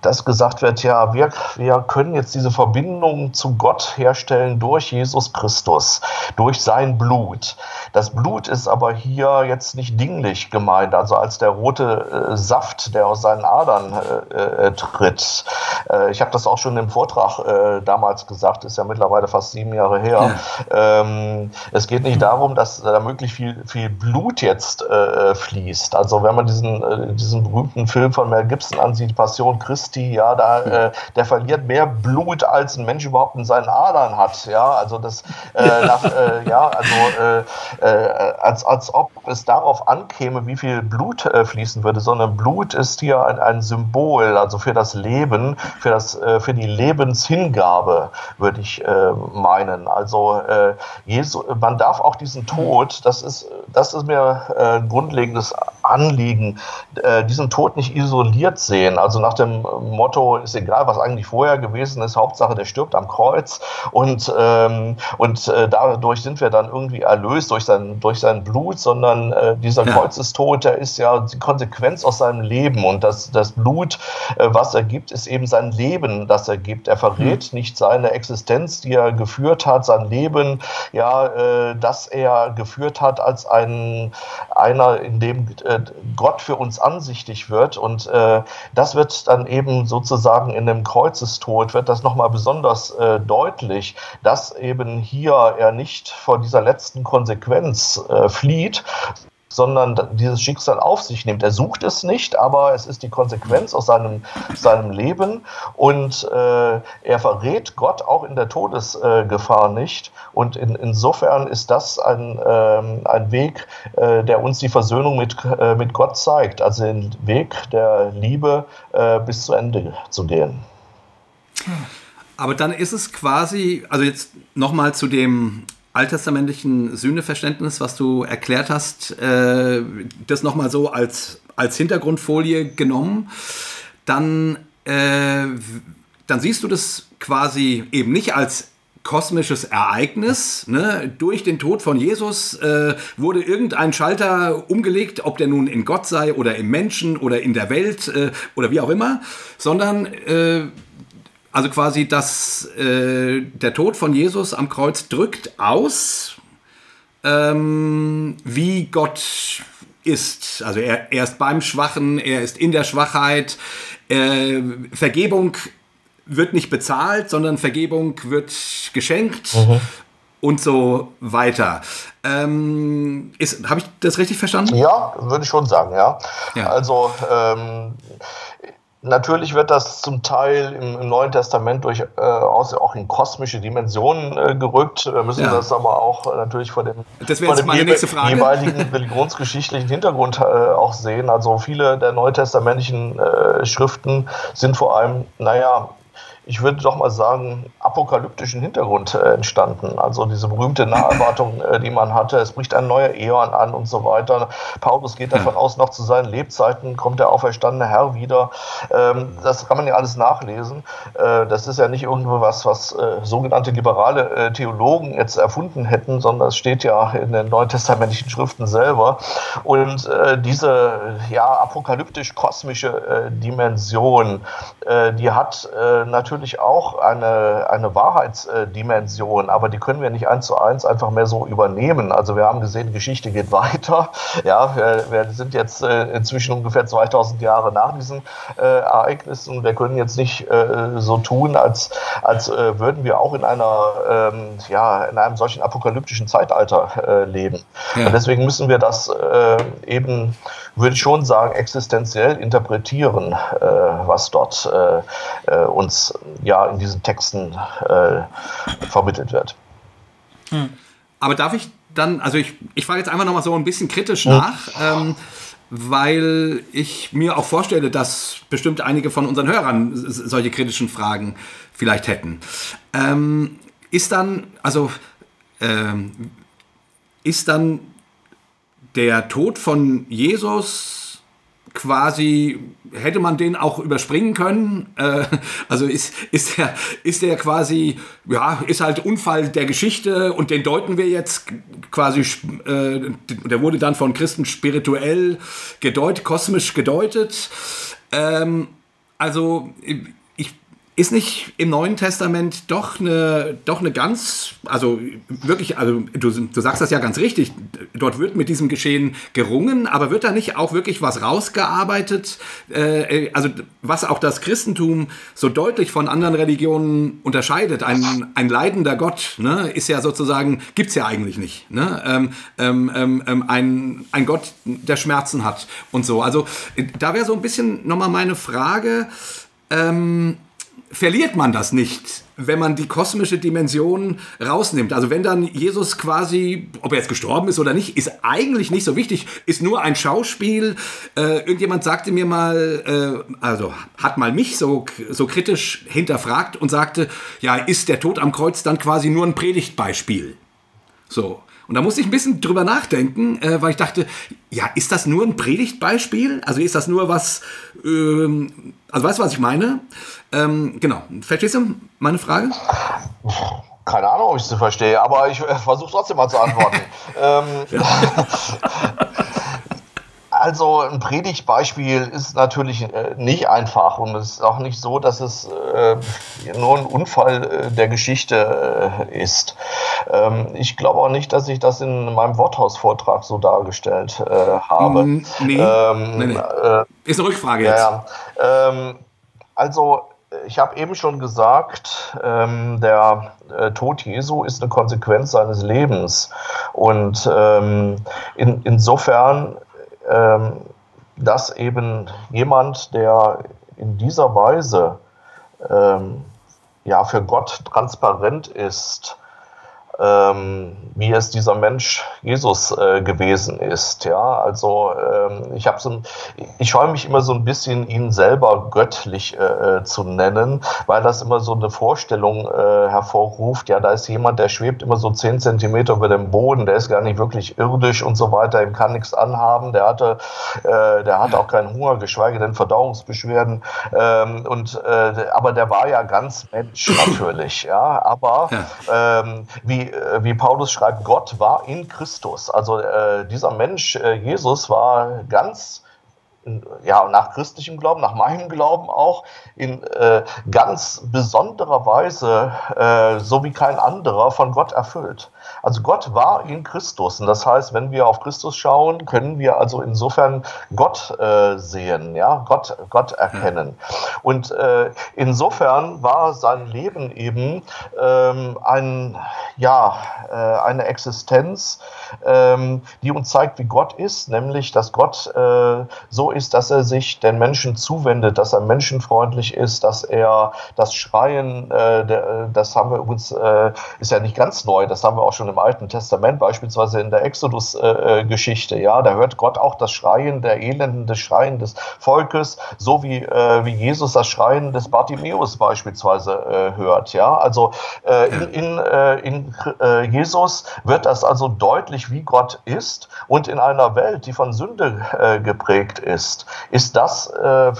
dass gesagt wird, ja, wir, wir können jetzt diese Verbindung zu Gott herstellen durch Jesus Christus, durch sein Blut. Das Blut ist aber hier jetzt nicht dinglich gemeint, also als der rote äh, Saft, der aus seinen Adern äh, äh tritt. Äh, ich habe das auch schon im Vortrag äh, damals gesagt, ist ja mittlerweile fast sieben Jahre her. Ja. Ähm, es geht nicht darum, dass da möglichst viel, viel Blut jetzt fließt. Also wenn man diesen, diesen berühmten Film von Mel Gibson ansieht, Passion Christi, ja, da, äh, der verliert mehr Blut, als ein Mensch überhaupt in seinen Adern hat, ja, also das, äh, nach, äh, ja, also äh, äh, als, als ob es darauf ankäme, wie viel Blut äh, fließen würde, sondern Blut ist hier ein, ein Symbol, also für das Leben, für, das, für die Lebenshingabe, würde ich meinen. Also Jesu, man darf auch diesen Tod, das ist, das ist mir ein grundlegendes Anliegen, diesen Tod nicht isoliert sehen. Also nach dem Motto, ist egal, was eigentlich vorher gewesen ist, Hauptsache der stirbt am Kreuz. Und, ähm, und äh, dadurch sind wir dann irgendwie erlöst durch sein, durch sein Blut, sondern äh, dieser ja. Kreuzestod, der ist ja die Konsequenz aus seinem Leben. Und das, das Blut, äh, was er gibt, ist eben sein Leben, das er gibt. Er verrät mhm. nicht seine Existenz, die er geführt hat, sein Leben, ja, äh, das er geführt hat als ein, einer, in dem äh, Gott für uns ansichtig wird. Und äh, das wird dann eben sozusagen in dem Kreuzestod, wird das nochmal besonders äh, deutlich, dass eben hier er nicht vor dieser letzten Konsequenz äh, flieht, sondern dieses Schicksal auf sich nimmt. Er sucht es nicht, aber es ist die Konsequenz aus seinem, seinem Leben und äh, er verrät Gott auch in der Todesgefahr nicht. Und in, insofern ist das ein, ähm, ein Weg, äh, der uns die Versöhnung mit, äh, mit Gott zeigt, also den Weg der Liebe äh, bis zu Ende zu gehen. Aber dann ist es quasi, also jetzt nochmal zu dem alttestamentlichen Sühneverständnis, was du erklärt hast, äh, das nochmal so als, als Hintergrundfolie genommen, dann, äh, dann siehst du das quasi eben nicht als kosmisches Ereignis. Ne? Durch den Tod von Jesus äh, wurde irgendein Schalter umgelegt, ob der nun in Gott sei oder im Menschen oder in der Welt äh, oder wie auch immer, sondern äh, also quasi, dass äh, der Tod von Jesus am Kreuz drückt aus, ähm, wie Gott ist. Also er, er, ist beim Schwachen, er ist in der Schwachheit. Äh, Vergebung wird nicht bezahlt, sondern Vergebung wird geschenkt. Mhm. Und so weiter. Ähm, Habe ich das richtig verstanden? Ja, würde ich schon sagen, ja. ja. Also ähm, Natürlich wird das zum Teil im, im Neuen Testament durchaus äh, auch in kosmische Dimensionen äh, gerückt. Wir müssen ja. das aber auch äh, natürlich vor dem, vor dem jeweiligen <laughs> religionsgeschichtlichen Hintergrund äh, auch sehen. Also viele der neutestamentlichen äh, Schriften sind vor allem, naja, ich würde doch mal sagen, apokalyptischen Hintergrund äh, entstanden. Also diese berühmte Naherwartung, äh, die man hatte, es bricht ein neuer Äon an und so weiter. Paulus geht davon aus, noch zu seinen Lebzeiten kommt der auferstandene Herr wieder. Ähm, das kann man ja alles nachlesen. Äh, das ist ja nicht irgendwo was, was äh, sogenannte liberale äh, Theologen jetzt erfunden hätten, sondern es steht ja in den neutestamentlichen Schriften selber. Und äh, diese ja, apokalyptisch-kosmische Dimension, die hat natürlich natürlich auch eine, eine Wahrheitsdimension, aber die können wir nicht eins zu eins einfach mehr so übernehmen. Also wir haben gesehen, Geschichte geht weiter. <laughs> Ja, wir, wir sind jetzt äh, inzwischen ungefähr 2000 Jahre nach diesen äh, Ereignissen. Wir können jetzt nicht äh, so tun, als, als äh, würden wir auch in einer, ähm, ja, in einem solchen apokalyptischen Zeitalter äh, leben. Ja. Und deswegen müssen wir das äh, eben, würde ich schon sagen, existenziell interpretieren, was dort uns ja in diesen Texten äh, vermittelt wird. Hm. Aber darf ich dann, also ich, ich frage jetzt einfach nochmal so ein bisschen kritisch nach, ähm, weil ich mir auch vorstelle, dass bestimmt einige von unseren Hörern solche kritischen Fragen vielleicht hätten. Ähm, ist dann, also ähm, ist dann der Tod von Jesus quasi, hätte man den auch überspringen können? Äh, also ist, ist, der, ist der quasi, ja, ist halt Unfall der Geschichte und den deuten wir jetzt quasi, äh, der wurde dann von Christen spirituell gedeutet, kosmisch gedeutet. Ähm, also ist nicht im Neuen Testament doch eine, doch eine ganz, also wirklich, also du, du sagst das ja ganz richtig, dort wird mit diesem Geschehen gerungen, aber wird da nicht auch wirklich was rausgearbeitet, äh, also was auch das Christentum so deutlich von anderen Religionen unterscheidet? Ein, ein leidender Gott ne, ist ja sozusagen, gibt es ja eigentlich nicht. Ne? Ähm, ähm, ähm, ähm, ein, ein Gott, der Schmerzen hat und so. Also da wäre so ein bisschen nochmal meine Frage, ähm, verliert man das nicht, wenn man die kosmische Dimension rausnimmt. Also wenn dann Jesus quasi, ob er jetzt gestorben ist oder nicht, ist eigentlich nicht so wichtig, ist nur ein Schauspiel. Äh, irgendjemand sagte mir mal, äh, also hat mal mich so, so kritisch hinterfragt und sagte, ja, ist der Tod am Kreuz dann quasi nur ein Predigtbeispiel? So. Und da musste ich ein bisschen drüber nachdenken, äh, weil ich dachte, ja, ist das nur ein Predigtbeispiel? Also ist das nur was, ähm, also weißt du, was ich meine? Ähm, genau. Verstehst du meine Frage? Keine Ahnung, ob ich sie verstehe, aber ich äh, versuche trotzdem mal zu antworten. <laughs> ähm, <laughs> Also ein Predigtbeispiel ist natürlich äh, nicht einfach und es ist auch nicht so, dass es äh, nur ein Unfall äh, der Geschichte ist. Ähm, ich glaube auch nicht, dass ich das in meinem Worthausvortrag so dargestellt habe. Nee. Ähm, nee, nee. Äh, ist eine Rückfrage jetzt. Ja, ähm, also ich habe eben schon gesagt, ähm, der äh, Tod Jesu ist eine Konsequenz seines Lebens. Und ähm, in, insofern ähm, dass eben jemand, der in dieser Weise ähm, ja, für Gott transparent ist, ähm, wie es dieser Mensch Jesus äh, gewesen ist. Ja, also ähm, ich habe so, ich scheue mich immer so ein bisschen, ihn selber göttlich äh, zu nennen, weil das immer so eine Vorstellung äh, hervorruft. Ja, da ist jemand, der schwebt immer so zehn Zentimeter über dem Boden, der ist gar nicht wirklich irdisch und so weiter, ihm kann nichts anhaben, der hatte, äh, der hatte auch keinen Hunger, geschweige denn Verdauungsbeschwerden. Ähm, und äh, aber der war ja ganz Mensch natürlich. Ja, aber ähm, wie äh, wie, Paulus schreibt, Gott war in Christus. Also äh, dieser Mensch, äh, Jesus, war ganz ja, nach christlichem Glauben, nach meinem Glauben auch, in äh, ganz besonderer Weise, äh, so wie kein anderer, von Gott erfüllt. Also Gott war in Christus. Und das heißt, wenn wir auf Christus schauen, können wir also insofern Gott äh, sehen, ja, Gott, Gott erkennen. Und äh, insofern war sein Leben eben ähm, ein, ja, äh, eine Existenz, ähm, die uns zeigt, wie Gott ist, nämlich, dass Gott äh, so ist, dass er sich den Menschen zuwendet, dass er menschenfreundlich ist, dass er das Schreien, äh, der, das haben wir übrigens, äh, ist ja nicht ganz neu, das haben wir auch schon im Alten Testament, beispielsweise in der Exodus-Geschichte, ja, da hört Gott auch das Schreien der Elenden, das Schreien des Volkes, so wie, äh, wie Jesus das Schreien des Bartimäus beispielsweise äh, hört, ja, also äh, in, in, äh, in Jesus wird das also deutlich, wie Gott ist und in einer Welt, die von Sünde äh, geprägt ist, ist das äh,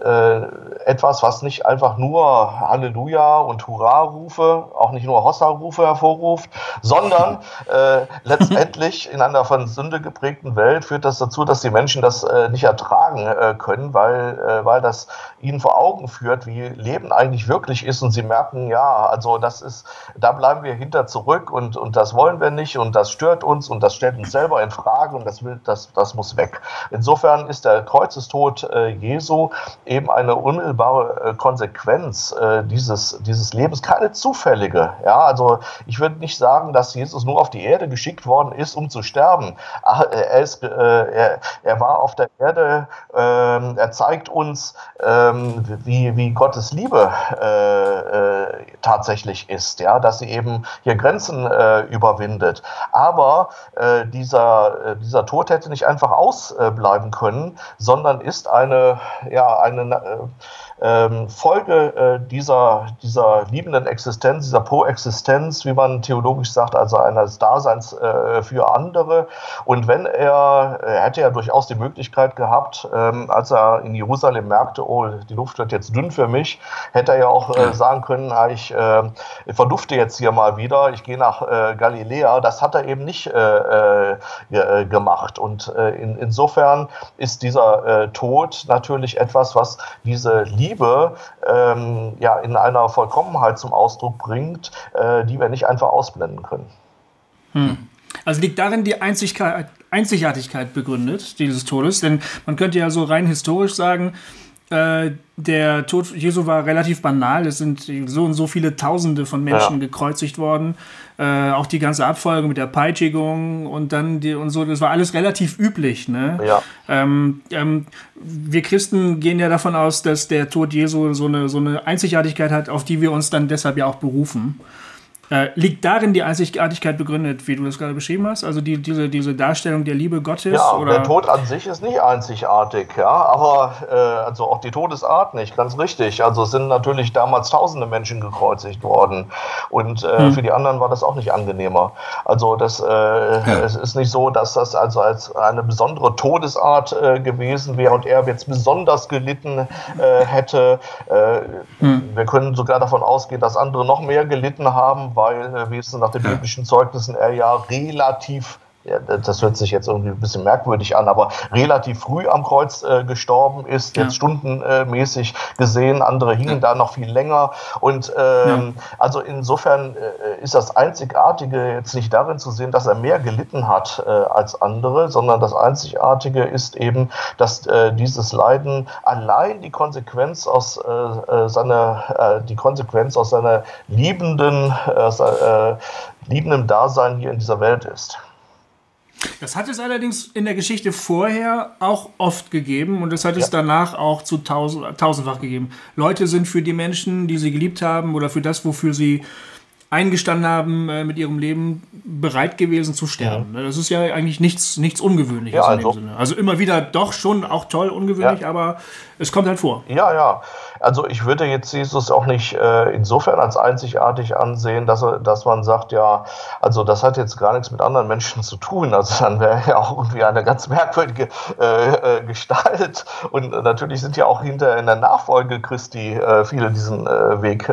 äh, etwas, was nicht einfach nur Halleluja und Hurra-Rufe, auch nicht nur Hossa-Rufe hervorruft, sondern äh, letztendlich in einer von Sünde geprägten Welt führt das dazu, dass die Menschen das äh, nicht ertragen äh, können, weil, weil das ihnen vor Augen führt, wie Leben eigentlich wirklich ist und sie merken, ja, also das ist, da bleiben wir hinter zurück und, und das wollen wir nicht und das stört uns und das stellt uns selber in Frage und das will, das, das muss weg. Insofern ist der Kreuzestod äh, Jesu eben eine unmittelbare äh, Konsequenz äh, dieses, dieses Lebens, keine zufällige. Ja, also ich würde nicht sagen, dass Jesus nur auf die Erde geschickt worden ist, um zu sterben. Ach, er, ist, äh, er, er war auf der Erde, ähm, er zeigt uns, ähm, wie, wie Gottes Liebe äh, äh, tatsächlich ist, ja, dass sie eben hier Grenzen überwindet. Aber dieser, dieser Tod hätte nicht einfach ausbleiben können, sondern ist eine, ja, eine äh, ähm, Folge äh, dieser, dieser liebenden Existenz, dieser Poexistenz, wie man theologisch sagt, also eines Daseins äh, für andere. Und wenn er, er hätte ja durchaus die Möglichkeit gehabt, ähm, als er in Jerusalem merkte, oh, die Luft wird jetzt dünn für mich, hätte er ja auch äh, sagen können, ah, ich, äh, ich verdufte jetzt hier mal wieder, ich gehe nach äh, Galiläa. Das hat er eben nicht äh, gemacht. Und in, insofern ist dieser Tod natürlich etwas, was diese Liebe Liebe ähm, ja, in einer Vollkommenheit zum Ausdruck bringt, äh, die wir nicht einfach ausblenden können. Hm. Also liegt darin die Einzigartigkeit begründet dieses Todes, denn man könnte ja so rein historisch sagen, äh, der Tod Jesu war relativ banal. Es sind so und so viele Tausende von Menschen ja. gekreuzigt worden. Äh, auch die ganze Abfolge mit der Peitschigung und dann die und so, das war alles relativ üblich. Ne? Ja. Ähm, ähm, wir Christen gehen ja davon aus, dass der Tod Jesu so eine, so eine Einzigartigkeit hat, auf die wir uns dann deshalb ja auch berufen. Äh, liegt darin die Einzigartigkeit begründet, wie du das gerade beschrieben hast? Also die, diese, diese Darstellung der Liebe Gottes? Ja, oder? der Tod an sich ist nicht einzigartig, ja, aber äh, also auch die Todesart nicht, ganz richtig. Also es sind natürlich damals tausende Menschen gekreuzigt worden und äh, hm. für die anderen war das auch nicht angenehmer. Also das äh, ja. es ist nicht so, dass das also als eine besondere Todesart äh, gewesen wäre und er jetzt besonders gelitten äh, hätte. Hm. Wir können sogar davon ausgehen, dass andere noch mehr gelitten haben, weil, äh, wie es nach den biblischen Zeugnissen, er ja relativ ja, das hört sich jetzt irgendwie ein bisschen merkwürdig an, aber relativ früh am Kreuz äh, gestorben ist, jetzt ja. stundenmäßig gesehen, andere hingen ja. da noch viel länger. Und ähm, also insofern äh, ist das Einzigartige jetzt nicht darin zu sehen, dass er mehr gelitten hat äh, als andere, sondern das Einzigartige ist eben, dass äh, dieses Leiden allein die Konsequenz aus äh, äh, seiner, die Konsequenz aus seiner liebenden, liebenden Dasein hier in dieser Welt ist. Das hat es allerdings in der Geschichte vorher auch oft gegeben und das hat es danach auch zu tausend, tausendfach gegeben. Leute sind für die Menschen, die sie geliebt haben oder für das, wofür sie eingestanden haben, äh, mit ihrem Leben bereit gewesen zu sterben. Ja. Das ist ja eigentlich nichts, nichts Ungewöhnliches ja, also, in dem Sinne. Also immer wieder doch schon auch toll ungewöhnlich, ja. aber es kommt halt vor. Ja, ja. Also ich würde jetzt Jesus auch nicht äh, insofern als einzigartig ansehen, dass, er, dass man sagt, ja, also das hat jetzt gar nichts mit anderen Menschen zu tun. Also dann wäre ja auch irgendwie eine ganz merkwürdige äh, äh, Gestalt. Und natürlich sind ja auch hinter in der Nachfolge Christi äh, viele diesen äh, Weg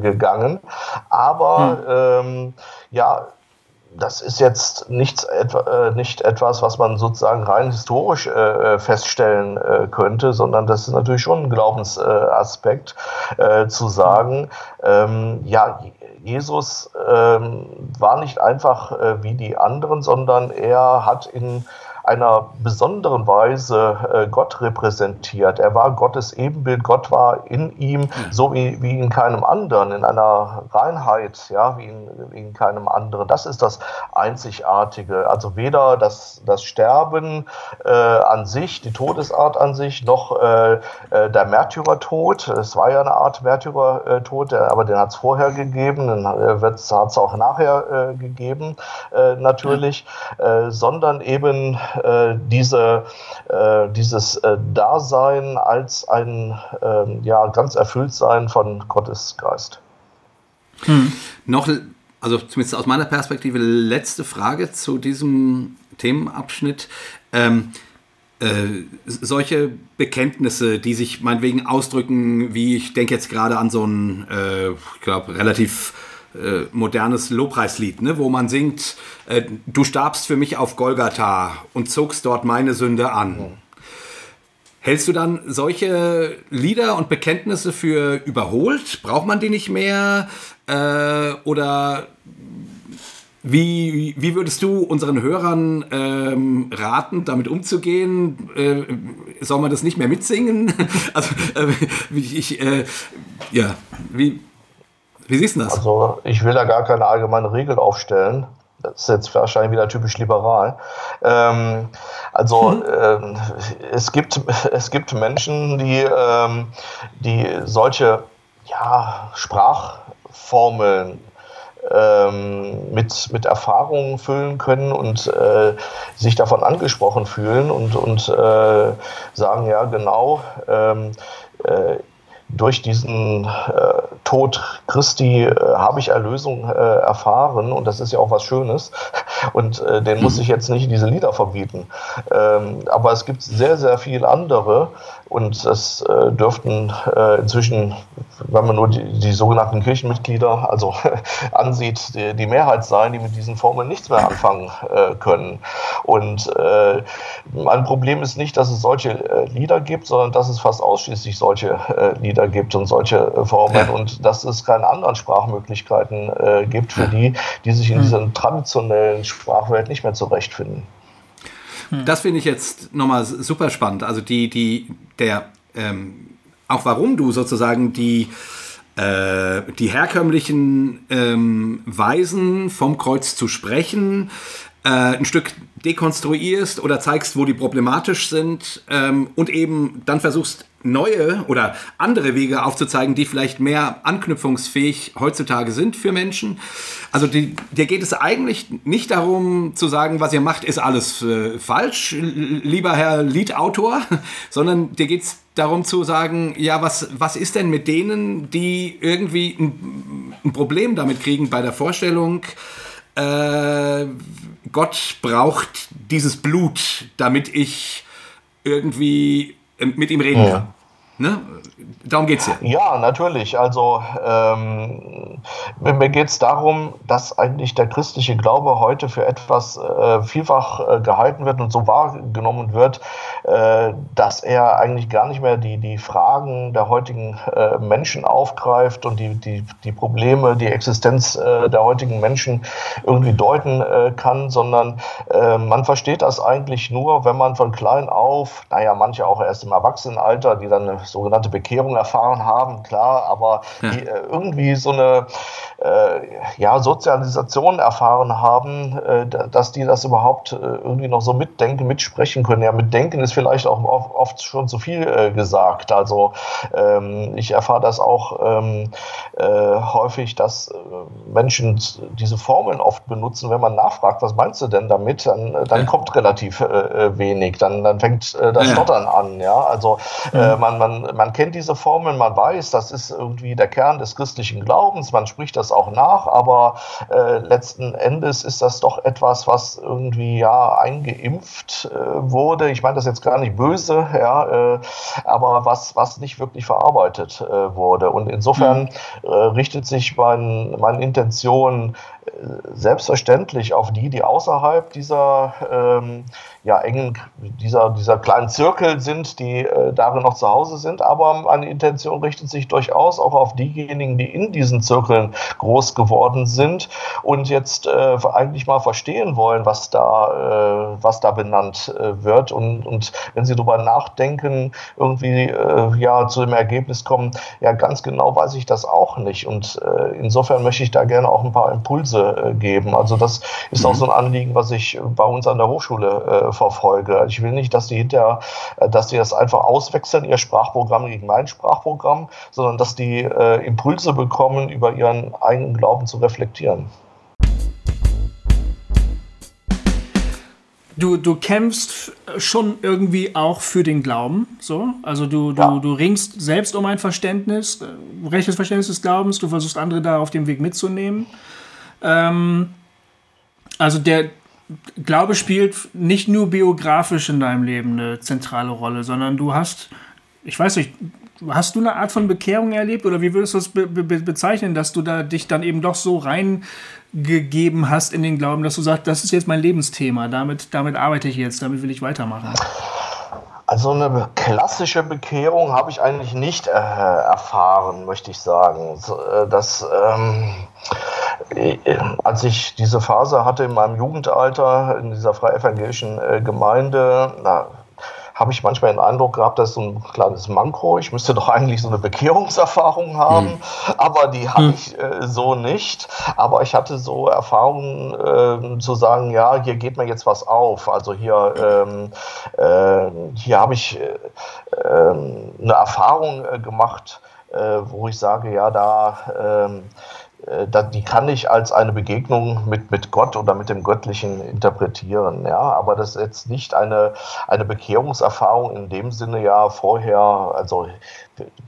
gegangen. Aber hm. ähm, ja, das ist jetzt nichts, äh, nicht etwas, was man sozusagen rein historisch äh, feststellen äh, könnte, sondern das ist natürlich schon ein Glaubensaspekt, äh, zu sagen, ähm, ja, Jesus ähm, war nicht einfach äh, wie die anderen, sondern er hat in einer besonderen Weise äh, Gott repräsentiert. Er war Gottes Ebenbild, Gott war in ihm, so wie, wie in keinem anderen, in einer Reinheit, ja, wie in, wie in keinem anderen. Das ist das Einzigartige. Also weder das, das Sterben äh, an sich, die Todesart an sich, noch äh, äh der Märtyrertod. Es war ja eine Art Märtyrertod, aber den hat es vorher gegeben, den äh, hat es auch nachher äh, gegeben, natürlich, sondern eben diese, dieses Dasein als ein ähm, ja, ganz Erfülltsein von Gottes Geist. Hm. Noch, also zumindest aus meiner Perspektive, letzte Frage zu diesem Themenabschnitt. Ähm, äh, solche Bekenntnisse, die sich meinetwegen ausdrücken, wie ich denke jetzt gerade an so ein, äh, ich glaube, relativ äh, modernes Lobpreislied, ne, wo man singt, äh, du starbst für mich auf Golgatha und zogst dort meine Sünde an. Hältst du dann solche Lieder und Bekenntnisse für überholt? Braucht man die nicht mehr? Äh, oder wie, wie würdest du unseren Hörern ähm, raten, damit umzugehen? Äh, soll man das nicht mehr mitsingen? <laughs> also, äh, ich, äh, ja, wie, wie siehst du das? Also, ich will da gar keine allgemeine Regel aufstellen. Das ist jetzt wahrscheinlich wieder typisch liberal. Ähm, also mhm. ähm, es, gibt, es gibt Menschen, die, ähm, die solche ja, Sprachformeln ähm, mit, mit Erfahrungen füllen können und äh, sich davon angesprochen fühlen und, und äh, sagen, ja genau, ähm, äh, durch diesen äh, Tod Christi äh, habe ich Erlösung äh, erfahren und das ist ja auch was Schönes und äh, den muss ich jetzt nicht diese Lieder verbieten. Ähm, aber es gibt sehr, sehr viele andere und es äh, dürften äh, inzwischen, wenn man nur die, die sogenannten Kirchenmitglieder also <laughs> ansieht, die, die, Mehrheit sein, die mit diesen Formeln nichts mehr anfangen können. Und mein Problem ist nicht, dass es solche Lieder gibt, sondern dass es fast ausschließlich solche Lieder Lieder gibt und solche äh, Formen ja. und dass es keine anderen Sprachmöglichkeiten äh, gibt für die, die sich in hm. dieser traditionellen Sprachwelt nicht mehr zurechtfinden. Das finde ich jetzt nochmal super spannend. Also die, die, der, ähm, auch warum du sozusagen die, äh, die herkömmlichen ähm, Weisen vom Kreuz zu sprechen, äh, ein Stück dekonstruierst oder zeigst, wo die problematisch sind ähm, und eben dann versuchst, neue oder andere Wege aufzuzeigen, die vielleicht mehr anknüpfungsfähig heutzutage sind für Menschen. Also die, dir geht es eigentlich nicht darum zu sagen, was ihr macht, ist alles äh, falsch, lieber Herr Liedautor, <laughs> sondern dir geht es darum zu sagen, ja, was, was ist denn mit denen, die irgendwie ein, ein Problem damit kriegen bei der Vorstellung, äh, Gott braucht dieses Blut, damit ich irgendwie mit ihm reden kann. Ne? Darum geht es ja. Ja, natürlich. Also ähm, mir geht es darum, dass eigentlich der christliche Glaube heute für etwas äh, vielfach äh, gehalten wird und so wahrgenommen wird, äh, dass er eigentlich gar nicht mehr die, die Fragen der heutigen äh, Menschen aufgreift und die, die, die Probleme, die Existenz äh, der heutigen Menschen irgendwie deuten äh, kann, sondern man versteht das eigentlich nur, wenn man von klein auf, naja, manche auch erst im Erwachsenenalter, die dann sogenannte Bekehrung erfahren haben, klar, aber ja. die äh, irgendwie so eine äh, ja, Sozialisation erfahren haben, äh, dass die das überhaupt äh, irgendwie noch so mitdenken, mitsprechen können. Ja, mitdenken ist vielleicht auch oft schon zu viel äh, gesagt. Also ähm, ich erfahre das auch ähm, äh, häufig, dass Menschen diese Formeln oft benutzen, wenn man nachfragt, was meinst du denn damit, dann, dann ja. kommt relativ wenig, dann, dann fängt das. Stottern an. Ja, also mhm. man, man man kennt diese Formeln, man weiß, das ist irgendwie der Kern des christlichen Glaubens, man spricht das auch nach, aber äh, letzten Endes ist das doch etwas, was irgendwie ja eingeimpft äh, wurde. Ich meine das jetzt gar nicht böse, ja, äh, aber was, was nicht wirklich verarbeitet äh, wurde. Und insofern mhm. äh, richtet sich mein, meine Intention selbstverständlich auf die, die außerhalb dieser ähm, ja, engen, dieser, dieser kleinen Zirkel sind, die äh, darin noch zu Hause sind. Aber meine Intention richtet sich durchaus auch auf diejenigen, die in diesen Zirkeln groß geworden sind und jetzt äh, eigentlich mal verstehen wollen, was da, äh, was da benannt äh, wird. Und, und wenn sie darüber nachdenken, irgendwie äh, ja zu dem Ergebnis kommen, ja, ganz genau weiß ich das auch nicht. Und äh, insofern möchte ich da gerne auch ein paar Impulse geben. Also das ist mhm. auch so ein Anliegen, was ich bei uns an der Hochschule verfolge. Ich will nicht, dass die hinterher, äh, dass die das einfach auswechseln, ihr Sprachprogramm gegen mein Sprachprogramm, sondern dass die äh, Impulse bekommen, über ihren eigenen Glauben zu reflektieren. Du, du kämpfst schon irgendwie auch für den Glauben, so. Also du, du, ja. du ringst selbst um ein Verständnis, äh, rechtes Verständnis des Glaubens, du versuchst andere da auf dem Weg mitzunehmen. Ähm, also der, Glaube spielt nicht nur biografisch in deinem Leben eine zentrale Rolle, sondern du hast, ich weiß nicht, hast du eine Art von Bekehrung erlebt oder wie würdest du es be be bezeichnen, dass du da dich dann eben doch so reingegeben hast in den Glauben, dass du sagst, das ist jetzt mein Lebensthema, damit, damit arbeite ich jetzt, damit will ich weitermachen? Also eine klassische Bekehrung habe ich eigentlich nicht äh, erfahren, möchte ich sagen. Äh, das, ähm, äh, als ich diese Phase hatte in meinem Jugendalter in dieser freie evangelischen äh, Gemeinde, na, habe ich manchmal den Eindruck gehabt, dass so ein kleines Manko, ich müsste doch eigentlich so eine Bekehrungserfahrung haben, mhm. aber die hatte mhm. ich äh, so nicht. Aber ich hatte so Erfahrungen äh, zu sagen, ja, hier geht mir jetzt was auf. Also hier, ähm, äh, hier habe ich ähm, eine Erfahrung äh, gemacht, äh, wo ich sage, ja, da ähm, äh, die kann ich als eine Begegnung mit, mit Gott oder mit dem Göttlichen interpretieren. Ja, aber das ist jetzt nicht eine, eine Bekehrungserfahrung in dem Sinne ja vorher, also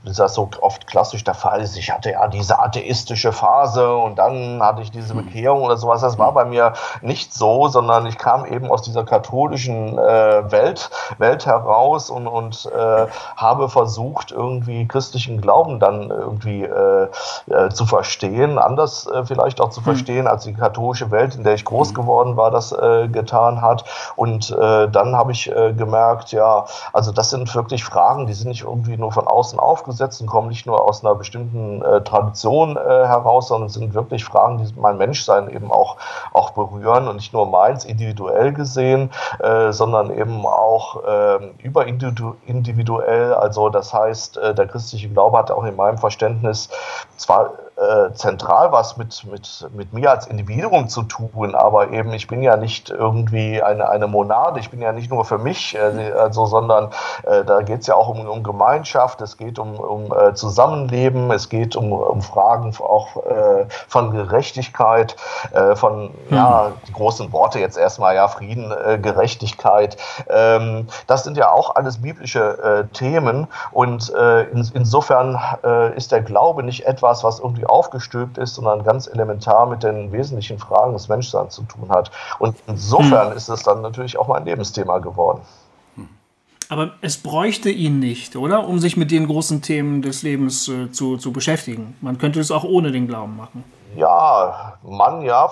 ist das so oft klassisch der Fall ist. Ich hatte ja diese atheistische Phase und dann hatte ich diese hm. Bekehrung oder sowas. Das war bei mir nicht so, sondern ich kam eben aus dieser katholischen äh, Welt, Welt heraus und, und äh, habe versucht, irgendwie christlichen Glauben dann irgendwie äh, äh zu verstehen, anders äh, vielleicht auch zu hm. verstehen, als die katholische Welt, in der ich groß hm. geworden war, das äh, getan hat. Und dann habe ich gemerkt, ja, also das sind wirklich Fragen, die sind nicht irgendwie nur von außen aufgesetzt und kommen nicht nur aus einer bestimmten äh, Tradition äh, heraus, sondern sind wirklich Fragen, die mein Menschsein eben auch, auch berühren und nicht nur meins individuell gesehen, äh, sondern eben auch ähm, überindividuell. Also das heißt, äh, der christliche Glaube hat auch in meinem Verständnis zwar äh, zentral was mit, mit, mit mir als Individuum zu tun, aber eben ich bin ja nicht irgendwie eine, eine Monade, ich bin ja nicht nur für mich, äh, also, sondern äh, da geht es ja auch um, um Gemeinschaft, es geht um, um äh, Zusammenleben, es geht um, um Fragen auch äh, von Gerechtigkeit, von mhm. ja, die großen Worte jetzt erstmal, ja, Frieden, Gerechtigkeit. Ähm, das sind ja auch alles biblische Themen und in, insofern ist der Glaube nicht etwas, was irgendwie aufgestülpt ist, sondern ganz elementar mit den wesentlichen Fragen des Menschseins zu tun hat. Und insofern hm. ist es dann natürlich auch mein Lebensthema geworden. Aber es bräuchte ihn nicht, oder? Um sich mit den großen Themen des Lebens äh, zu, zu beschäftigen. Man könnte es auch ohne den Glauben machen. Ja, Mann, ja,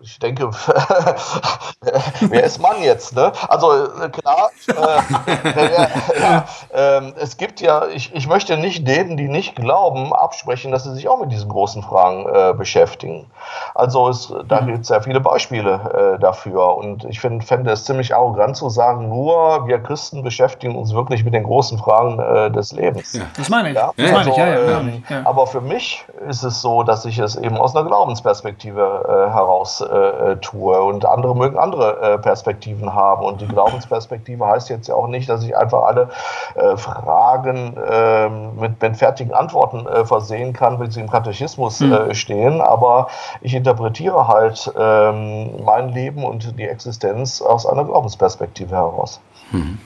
ich denke, <laughs> wer ist Mann jetzt, ne? Also äh, klar, äh, ja, äh, es gibt ja, ich, ich möchte nicht denen, die nicht glauben, absprechen, dass sie sich auch mit diesen großen Fragen äh, beschäftigen. Also es, da mhm. gibt es sehr viele Beispiele äh, dafür und ich find, fände es ziemlich arrogant zu sagen, nur wir Christen beschäftigen uns wirklich mit den großen Fragen äh, des Lebens. Ja. Das meine ich. Ja? Das meine ich, ja, ja, ähm, ja. Aber für mich ist es so, dass ich es eben aus einer Glaubensperspektive äh, heraus äh, tue. Und andere mögen andere äh, Perspektiven haben. Und die Glaubensperspektive heißt jetzt ja auch nicht, dass ich einfach alle äh, Fragen ähm, mit, mit, fertigen Antworten äh, versehen kann, wie sie im Katechismus mhm. stehen. Aber ich interpretiere halt ähm, mein Leben und die Existenz aus einer Glaubensperspektive heraus. Mhm.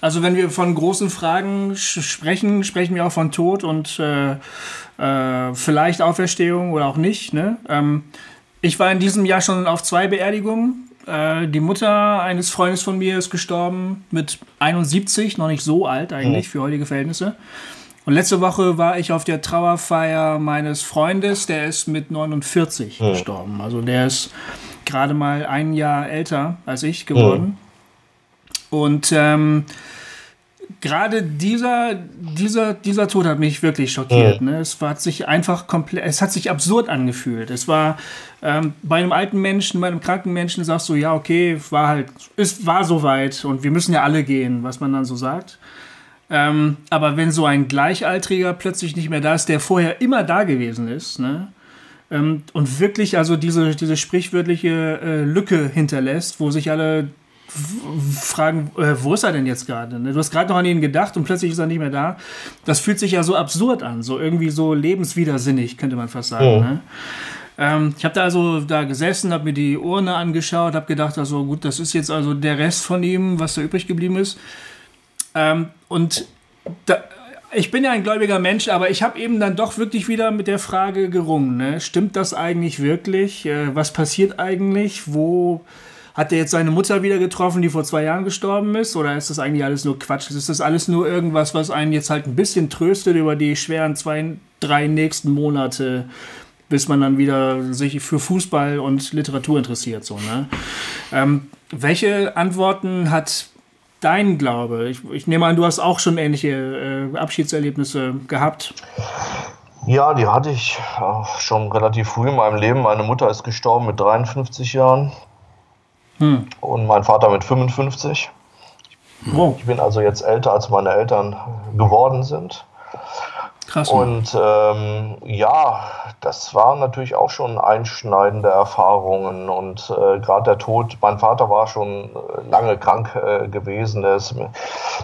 Also wenn wir von großen Fragen sprechen, sprechen wir auch von Tod und äh, äh, vielleicht Auferstehung oder auch nicht. Ne? Ähm, ich war in diesem Jahr schon auf zwei Beerdigungen. Äh, die Mutter eines Freundes von mir ist gestorben mit 71, noch nicht so alt eigentlich mhm. für heutige Verhältnisse. Und letzte Woche war ich auf der Trauerfeier meines Freundes, der ist mit 49 mhm. gestorben. Also der ist gerade mal ein Jahr älter als ich geworden. Mhm. Und ähm, gerade dieser, dieser, dieser Tod hat mich wirklich schockiert. Mhm. Ne? Es hat sich einfach komplett, es hat sich absurd angefühlt. Es war ähm, bei einem alten Menschen, bei einem kranken Menschen sagst du, ja, okay, war halt, es war soweit und wir müssen ja alle gehen, was man dann so sagt. Ähm, aber wenn so ein Gleichaltriger plötzlich nicht mehr da ist, der vorher immer da gewesen ist, ne? Ähm, und wirklich also diese, diese sprichwörtliche äh, Lücke hinterlässt, wo sich alle fragen, äh, wo ist er denn jetzt gerade? Ne? Du hast gerade noch an ihn gedacht und plötzlich ist er nicht mehr da. Das fühlt sich ja so absurd an, so irgendwie so lebenswidersinnig, könnte man fast sagen. Oh. Ne? Ähm, ich habe da also da gesessen, habe mir die Urne angeschaut, habe gedacht, also gut, das ist jetzt also der Rest von ihm, was da übrig geblieben ist. Ähm, und da, ich bin ja ein gläubiger Mensch, aber ich habe eben dann doch wirklich wieder mit der Frage gerungen. Ne? Stimmt das eigentlich wirklich? Äh, was passiert eigentlich? Wo hat er jetzt seine Mutter wieder getroffen, die vor zwei Jahren gestorben ist? Oder ist das eigentlich alles nur Quatsch? Ist das alles nur irgendwas, was einen jetzt halt ein bisschen tröstet über die schweren zwei, drei nächsten Monate, bis man dann wieder sich für Fußball und Literatur interessiert? So, ne? Ähm, welche Antworten hat dein Glaube? Ich, ich, nehme an, du hast auch schon ähnliche äh, Abschiedserlebnisse gehabt. Ja, die hatte ich schon relativ früh in meinem Leben. Meine Mutter ist gestorben mit 53 Jahren. Hm. Und mein Vater mit 55. Oh. Ich bin also jetzt älter, als meine Eltern geworden sind. Krass. Und ähm, ja, das waren natürlich auch schon einschneidende Erfahrungen. Und äh, gerade der Tod, mein Vater war schon lange krank äh, gewesen. Er ist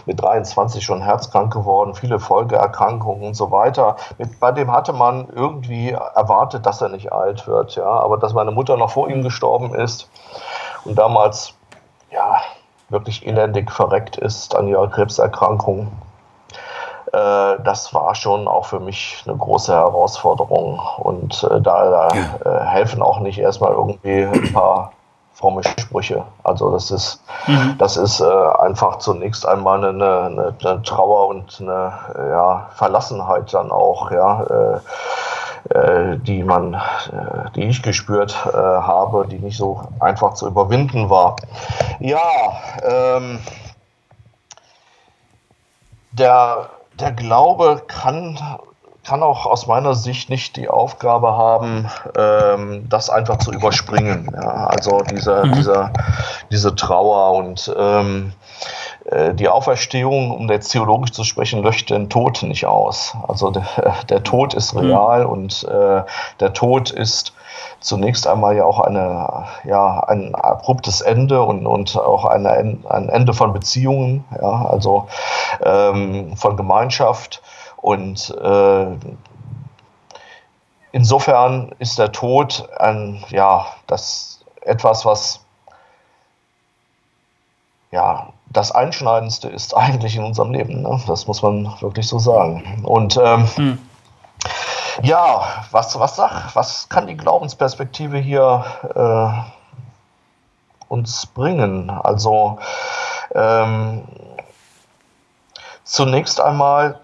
mit 23 schon herzkrank geworden, viele Folgeerkrankungen und so weiter. Mit, bei dem hatte man irgendwie erwartet, dass er nicht alt wird. Ja? Aber dass meine Mutter noch vor ihm gestorben ist, und damals ja wirklich elendig verreckt ist an ihrer Krebserkrankung. Äh, das war schon auch für mich eine große Herausforderung. Und äh, da, äh, helfen auch nicht erstmal irgendwie ein paar fromme Sprüche. Also das ist, mhm. das ist äh, einfach zunächst einmal eine, eine, eine Trauer und eine ja, Verlassenheit dann auch, ja. Äh, die man, äh, die ich gespürt äh, habe, die nicht so einfach zu überwinden war. Ja, ähm, der, der Glaube kann kann auch aus meiner Sicht nicht die Aufgabe haben, ähm, das einfach zu überspringen. Ja, also diese, mhm. diese, diese Trauer und ähm, äh, die Auferstehung, um jetzt theologisch zu sprechen, löscht den Tod nicht aus. Also der, <laughs> der Tod ist mhm. real mhm. und äh, der Tod ist zunächst einmal ja auch eine, ja, ein abruptes Ende und, und auch eine, ein Ende von Beziehungen, ja, also ähm, von Gemeinschaft. Und äh, insofern ist der Tod ein, ja, das etwas, was ja, das Einschneidendste ist eigentlich in unserem Leben. Ne? Das muss man wirklich so sagen. Und ähm, hm. ja, was, was, sag, was kann die Glaubensperspektive hier äh, uns bringen? Also ähm, zunächst einmal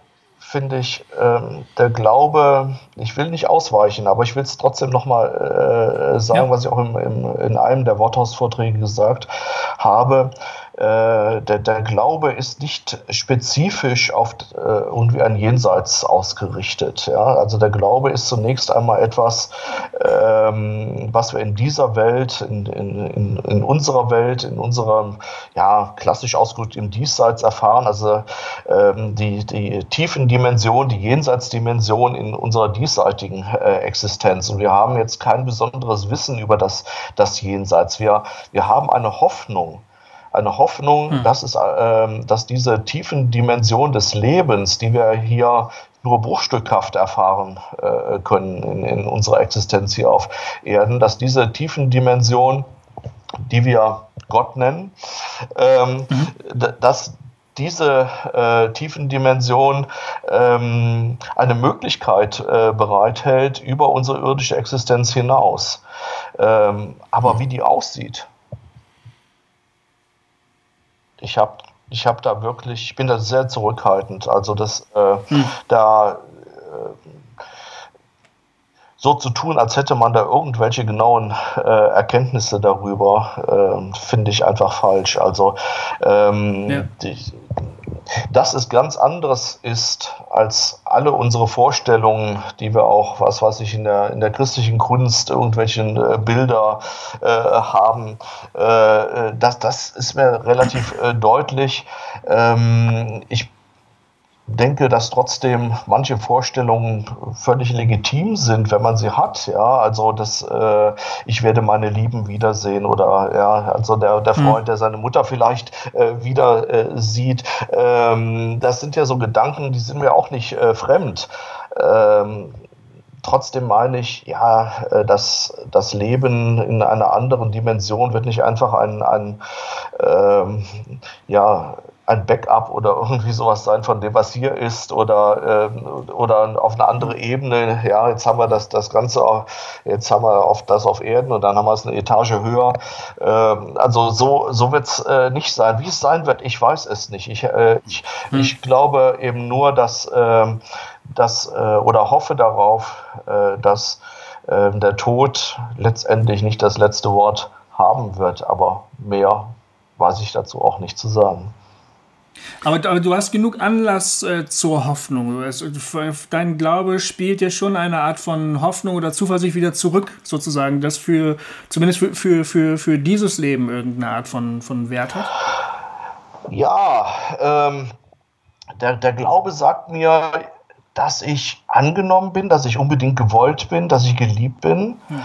finde ich, ähm, der Glaube, ich will nicht ausweichen, aber ich will es trotzdem nochmal äh, sagen, ja. was ich auch im, im, in einem der Worthausvorträge gesagt habe. Äh, der, der, Glaube ist nicht spezifisch auf äh, irgendwie ein Jenseits ausgerichtet. Ja? Also der Glaube ist zunächst einmal etwas, ähm, was wir in dieser Welt, in, in, in, unserer Welt, in unserem, ja, klassisch ausgedrückt im Diesseits erfahren. Also ähm, die, die tiefen Dimensionen, die Jenseitsdimension in unserer diesseitigen äh, Existenz. Und wir haben jetzt kein besonderes Wissen über das, das Jenseits. Wir, wir haben eine Hoffnung eine Hoffnung, hm. dass, es, äh, dass diese tiefen Dimensionen des Lebens, die wir hier nur bruchstückhaft erfahren äh, können in, in, unserer Existenz hier auf Erden, dass diese tiefen Dimensionen, die wir Gott nennen, ähm, mhm. dass diese äh, tiefen Dimension ähm, eine Möglichkeit äh, bereithält über unsere irdische Existenz hinaus. Ähm, aber wie die aussieht, ich habe ich habe da wirklich, ich bin da sehr zurückhaltend. Also das äh, hm. da äh, so zu tun, als hätte man da irgendwelche genauen äh, Erkenntnisse darüber, äh, finde ich einfach falsch. Also ähm, ja. die, dass es ganz anderes ist als alle unsere Vorstellungen, die wir auch, was weiß ich, in der, in der christlichen Kunst, irgendwelchen äh, Bilder äh, haben. Äh, äh das, das ist mir relativ äh, deutlich. Ähm, ich denke, dass trotzdem manche Vorstellungen völlig legitim sind, wenn man sie hat. Ja, also das, äh, ich werde meine Lieben wiedersehen oder ja, also der, der hm. Freund, der seine Mutter vielleicht äh, wieder äh, sieht. Ähm, das sind ja so Gedanken, die sind mir auch nicht äh, fremd. Ähm, trotzdem meine ich, ja, äh, dass das Leben in einer anderen Dimension wird nicht einfach ein, ein ähm, ja, ein Backup oder <laughs> irgendwie sowas sein von dem, was hier ist oder, äh, oder auf eine andere Ebene. Ja, jetzt haben wir das, das Ganze, jetzt haben wir auf, das auf Erden und dann haben wir es eine Etage höher. Ähm, also so, so wird es äh, nicht sein. Wie es sein wird, ich weiß es nicht. Ich, äh, ich, hm. ich glaube eben nur, dass, ähm, dass äh, oder hoffe darauf, äh, dass ähm, der Tod letztendlich nicht das letzte Wort haben wird, aber mehr weiß ich dazu auch nicht zu sagen. Aber, aber, du hast genug Anlass äh, zur Hoffnung. Dein Glaube spielt ja schon eine Art von Hoffnung oder Zuversicht wieder zurück, sozusagen, das für, zumindest für, für, für, für dieses Leben irgendeine Art von, von Wert hat? Ja, ähm, der, der Glaube sagt mir, dass ich angenommen bin, dass ich unbedingt gewollt bin, dass ich geliebt bin. Hm.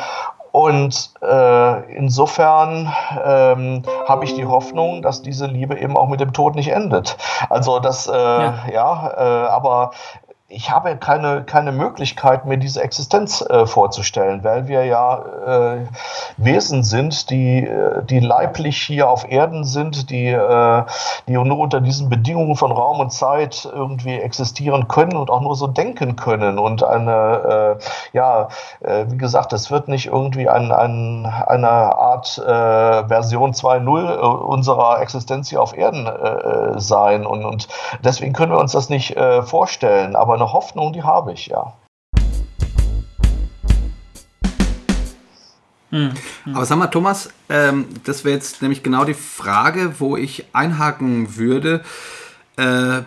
Und äh, insofern ähm, habe ich die Hoffnung, dass diese Liebe eben auch mit dem Tod nicht endet. Also das, äh, ja, ja äh, aber ich habe keine, keine Möglichkeit, mir diese Existenz äh, vorzustellen, weil wir ja äh, Wesen sind, die, äh, die leiblich hier auf Erden sind, die, äh, die nur unter diesen Bedingungen von Raum und Zeit irgendwie existieren können und auch nur so denken können. Und eine, äh, ja, äh, wie gesagt, es wird nicht irgendwie ein, ein, eine Art Version 2.0 äh, unserer Existenz hier auf Erden sein. Und, und deswegen können wir uns das nicht vorstellen. Aber eine Hoffnung, die habe ich, ja. Hm, hm. Aber sag mal, Thomas, ähm, das wäre jetzt nämlich genau die Frage, wo ich einhaken würde. Äh,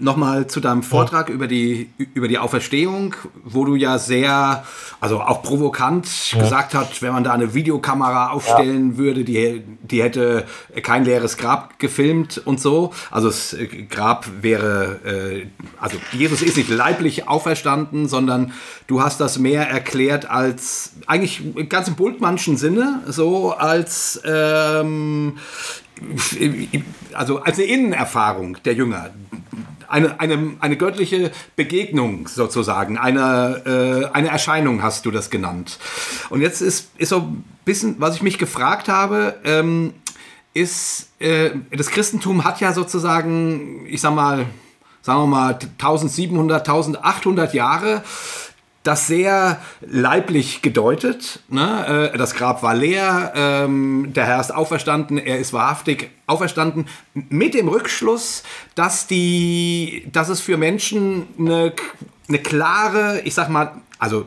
nochmal zu deinem Vortrag ja. über, die, über die Auferstehung, wo du ja sehr, also auch provokant ja. gesagt hast, wenn man da eine Videokamera aufstellen ja. würde, die, die hätte kein leeres Grab gefilmt und so. Also das Grab wäre, äh, also Jesus ist nicht leiblich auferstanden, sondern du hast das mehr erklärt als, eigentlich ganz im Bultmannschen Sinne, so als, ähm, also als eine Innenerfahrung der Jünger eine, eine, eine göttliche Begegnung sozusagen, eine, äh, eine Erscheinung hast du das genannt. Und jetzt ist, ist so ein bisschen, was ich mich gefragt habe, ähm, ist, äh, das Christentum hat ja sozusagen, ich sag mal, sagen wir mal 1700, 1800 Jahre das sehr leiblich gedeutet. Ne? Äh, das Grab war leer, ähm, der Herr ist auferstanden, er ist wahrhaftig auferstanden, mit dem Rückschluss, dass, die, dass es für Menschen eine, eine klare, ich sag mal, also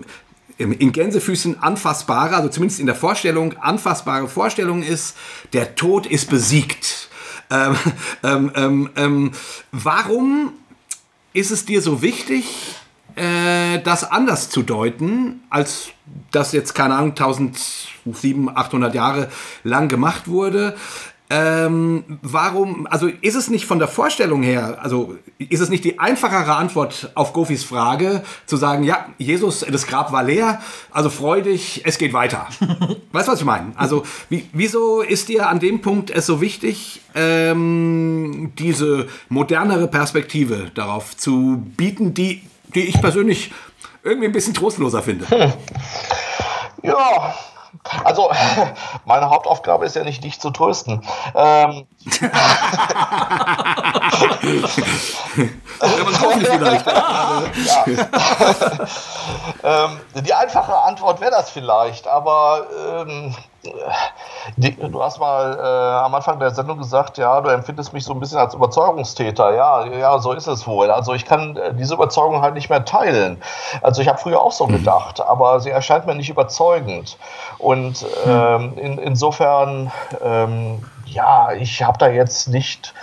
in Gänsefüßen anfassbare, also zumindest in der Vorstellung, anfassbare Vorstellung ist, der Tod ist besiegt. Ähm, <laughs> ähm, ähm, ähm warum ist es dir so wichtig, äh, das anders zu deuten, als das jetzt, keine Ahnung, 1700, 800 Jahre lang gemacht wurde. Ähm, warum, also ist es nicht von der Vorstellung her, also ist es nicht die einfachere Antwort auf Gofis Frage, zu sagen, ja, Jesus, das Grab war leer, also freu dich, es geht weiter. <laughs> weißt du, was ich meine? Also, wie, wieso ist dir an dem Punkt es so wichtig, ähm, diese modernere Perspektive darauf zu bieten, die die ich persönlich irgendwie ein bisschen trostloser finde. Hm. Ja, also <laughs> meine Hauptaufgabe ist ja nicht, dich zu trösten. Ähm, <laughs> ja. <laughs> ähm, die einfache Antwort wäre das vielleicht, aber ähm, die, du hast mal äh, am Anfang der Sendung gesagt, ja, du empfindest mich so ein bisschen als Überzeugungstäter. Ja, ja, so ist es wohl. Also ich kann äh, diese Überzeugung halt nicht mehr teilen. Also ich habe früher auch so gedacht, aber sie erscheint mir nicht überzeugend. Und ähm, in, insofern, ähm, ja, ich habe da jetzt nicht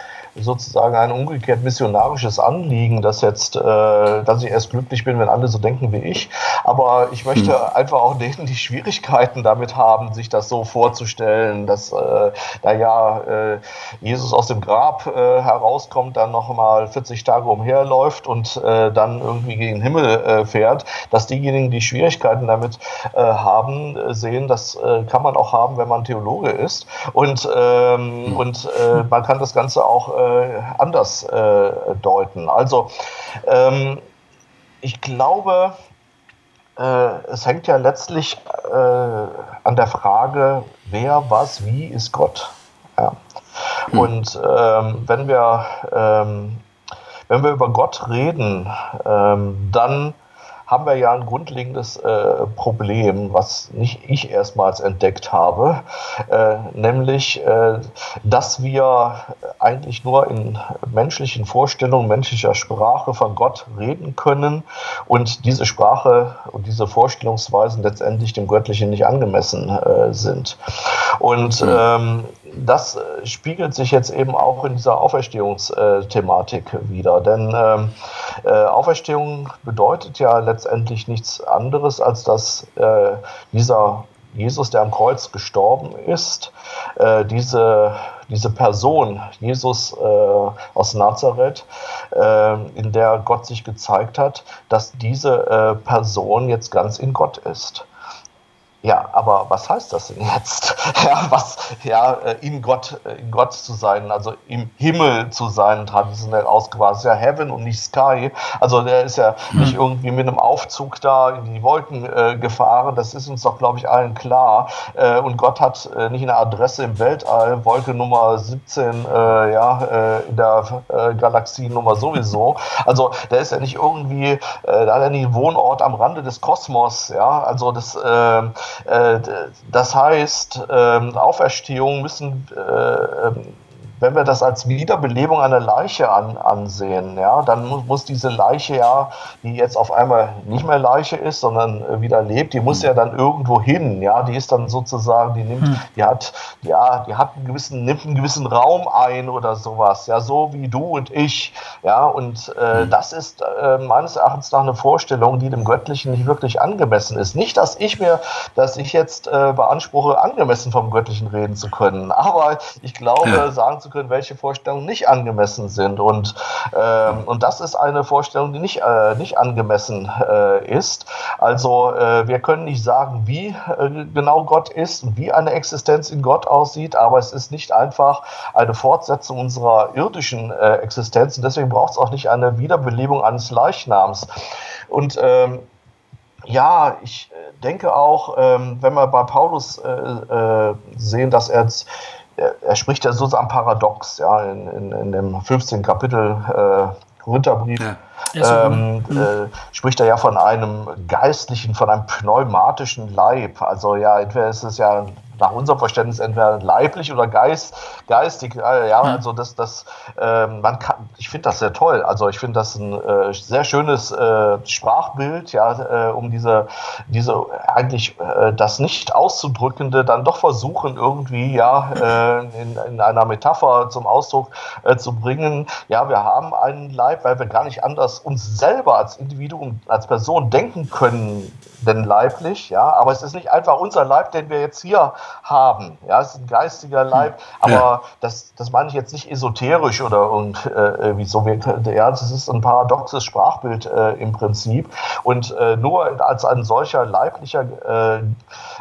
sozusagen ein umgekehrt missionarisches Anliegen, dass jetzt, äh, dass ich erst glücklich bin, wenn alle so denken wie ich. Aber ich möchte hm. einfach auch denen, die Schwierigkeiten damit haben, sich das so vorzustellen, dass äh, da ja äh, Jesus aus dem Grab äh, herauskommt, dann nochmal 40 Tage umherläuft und äh, dann irgendwie gegen den Himmel äh, fährt, dass diejenigen, die Schwierigkeiten damit äh, haben, äh, sehen, das äh, kann man auch haben, wenn man Theologe ist. Und, ähm, hm. und äh, man kann das Ganze auch äh, anders äh, deuten. Also ähm, ich glaube, äh, es hängt ja letztlich äh, an der Frage, wer, was, wie ist Gott. Ja. Hm. Und ähm, wenn wir ähm, wenn wir über Gott reden, ähm, dann haben wir ja ein grundlegendes äh, Problem, was nicht ich erstmals entdeckt habe, äh, nämlich, äh, dass wir eigentlich nur in menschlichen Vorstellungen, menschlicher Sprache von Gott reden können und diese Sprache und diese Vorstellungsweisen letztendlich dem Göttlichen nicht angemessen äh, sind. Und ähm, das äh, spiegelt sich jetzt eben auch in dieser Auferstehungsthematik wieder. Denn ähm, äh, Auferstehung bedeutet ja letztendlich nichts anderes, als dass äh, dieser Jesus, der am Kreuz gestorben ist, äh, diese, diese Person, Jesus äh, aus Nazareth, äh, in der Gott sich gezeigt hat, dass diese Person jetzt ganz in Gott ist. Ja, aber was heißt das denn jetzt? <laughs> Ja, was, ja, äh, in Gott, äh, in Gott zu sein, also im Himmel zu sein, traditionell ausgewahren. ist ja Heaven und nicht Sky. Also der ist ja hm. nicht irgendwie mit einem Aufzug da in die Wolken äh, gefahren. Das ist uns doch, glaube ich, allen klar. Äh, und Gott hat äh, nicht eine Adresse im Weltall, Wolke Nummer 17, äh, ja, in der äh, Galaxiennummer sowieso. Also der ist ja nicht irgendwie, da hat er nicht einen Wohnort am Rande des Kosmos, ja. Also das, äh, äh, das heißt, ähm, Auferstehung müssen äh, ähm, wenn wir das als Wiederbelebung einer Leiche an, ansehen, ja, dann muss, muss, diese Leiche ja, die jetzt auf einmal nicht mehr Leiche ist, sondern äh, wieder lebt, die muss ja dann irgendwo hin, ja, die ist dann sozusagen, die nimmt, hm. die hat, ja, die hat einen gewissen, nimmt einen gewissen Raum ein oder sowas, ja, so wie du und ich, ja, und äh, hm. das ist äh, meines Erachtens nach eine Vorstellung, die dem Göttlichen nicht wirklich angemessen ist. Nicht, dass ich mir, dass ich jetzt äh, beanspruche, angemessen vom Göttlichen reden zu können, aber ich glaube, ja. sagen zu können, welche Vorstellungen nicht angemessen sind. Und, ähm, und das ist eine Vorstellung, die nicht, äh, nicht angemessen äh, ist. Also äh, wir können nicht sagen, wie äh, genau Gott ist und wie eine Existenz in Gott aussieht, aber es ist nicht einfach eine Fortsetzung unserer irdischen äh, Existenz. Und deswegen braucht es auch nicht eine Wiederbelebung eines Leichnams. Und ähm, ja, ich äh, denke auch, ähm, wenn wir bei Paulus äh, äh, sehen, dass er jetzt er, spricht ja sozusagen paradox, ja, in, in, in dem 15. Kapitel äh, Korintherbrief. Ja. Ähm, mhm. äh, spricht er ja von einem geistlichen, von einem pneumatischen Leib. Also ja, entweder ist es ja nach unserem Verständnis entweder leiblich oder geist, geistig. Äh, ja, also das, das, äh, man kann, ich finde das sehr toll. Also ich finde das ein äh, sehr schönes äh, Sprachbild, ja, äh, um diese, diese eigentlich äh, das nicht auszudrückende dann doch versuchen irgendwie ja in, in einer Metapher zum Ausdruck zu bringen. Ja, wir haben einen Leib, weil wir gar nicht anders uns selber als Individuum, als Person denken können, denn leiblich, ja, aber es ist nicht einfach unser Leib, den wir jetzt hier haben. Ja, es ist ein geistiger Leib, aber ja. das, das meine ich jetzt nicht esoterisch oder und äh, wie so. Ja, das ist ein paradoxes Sprachbild äh, im Prinzip. Und äh, nur als ein solcher leiblicher, äh,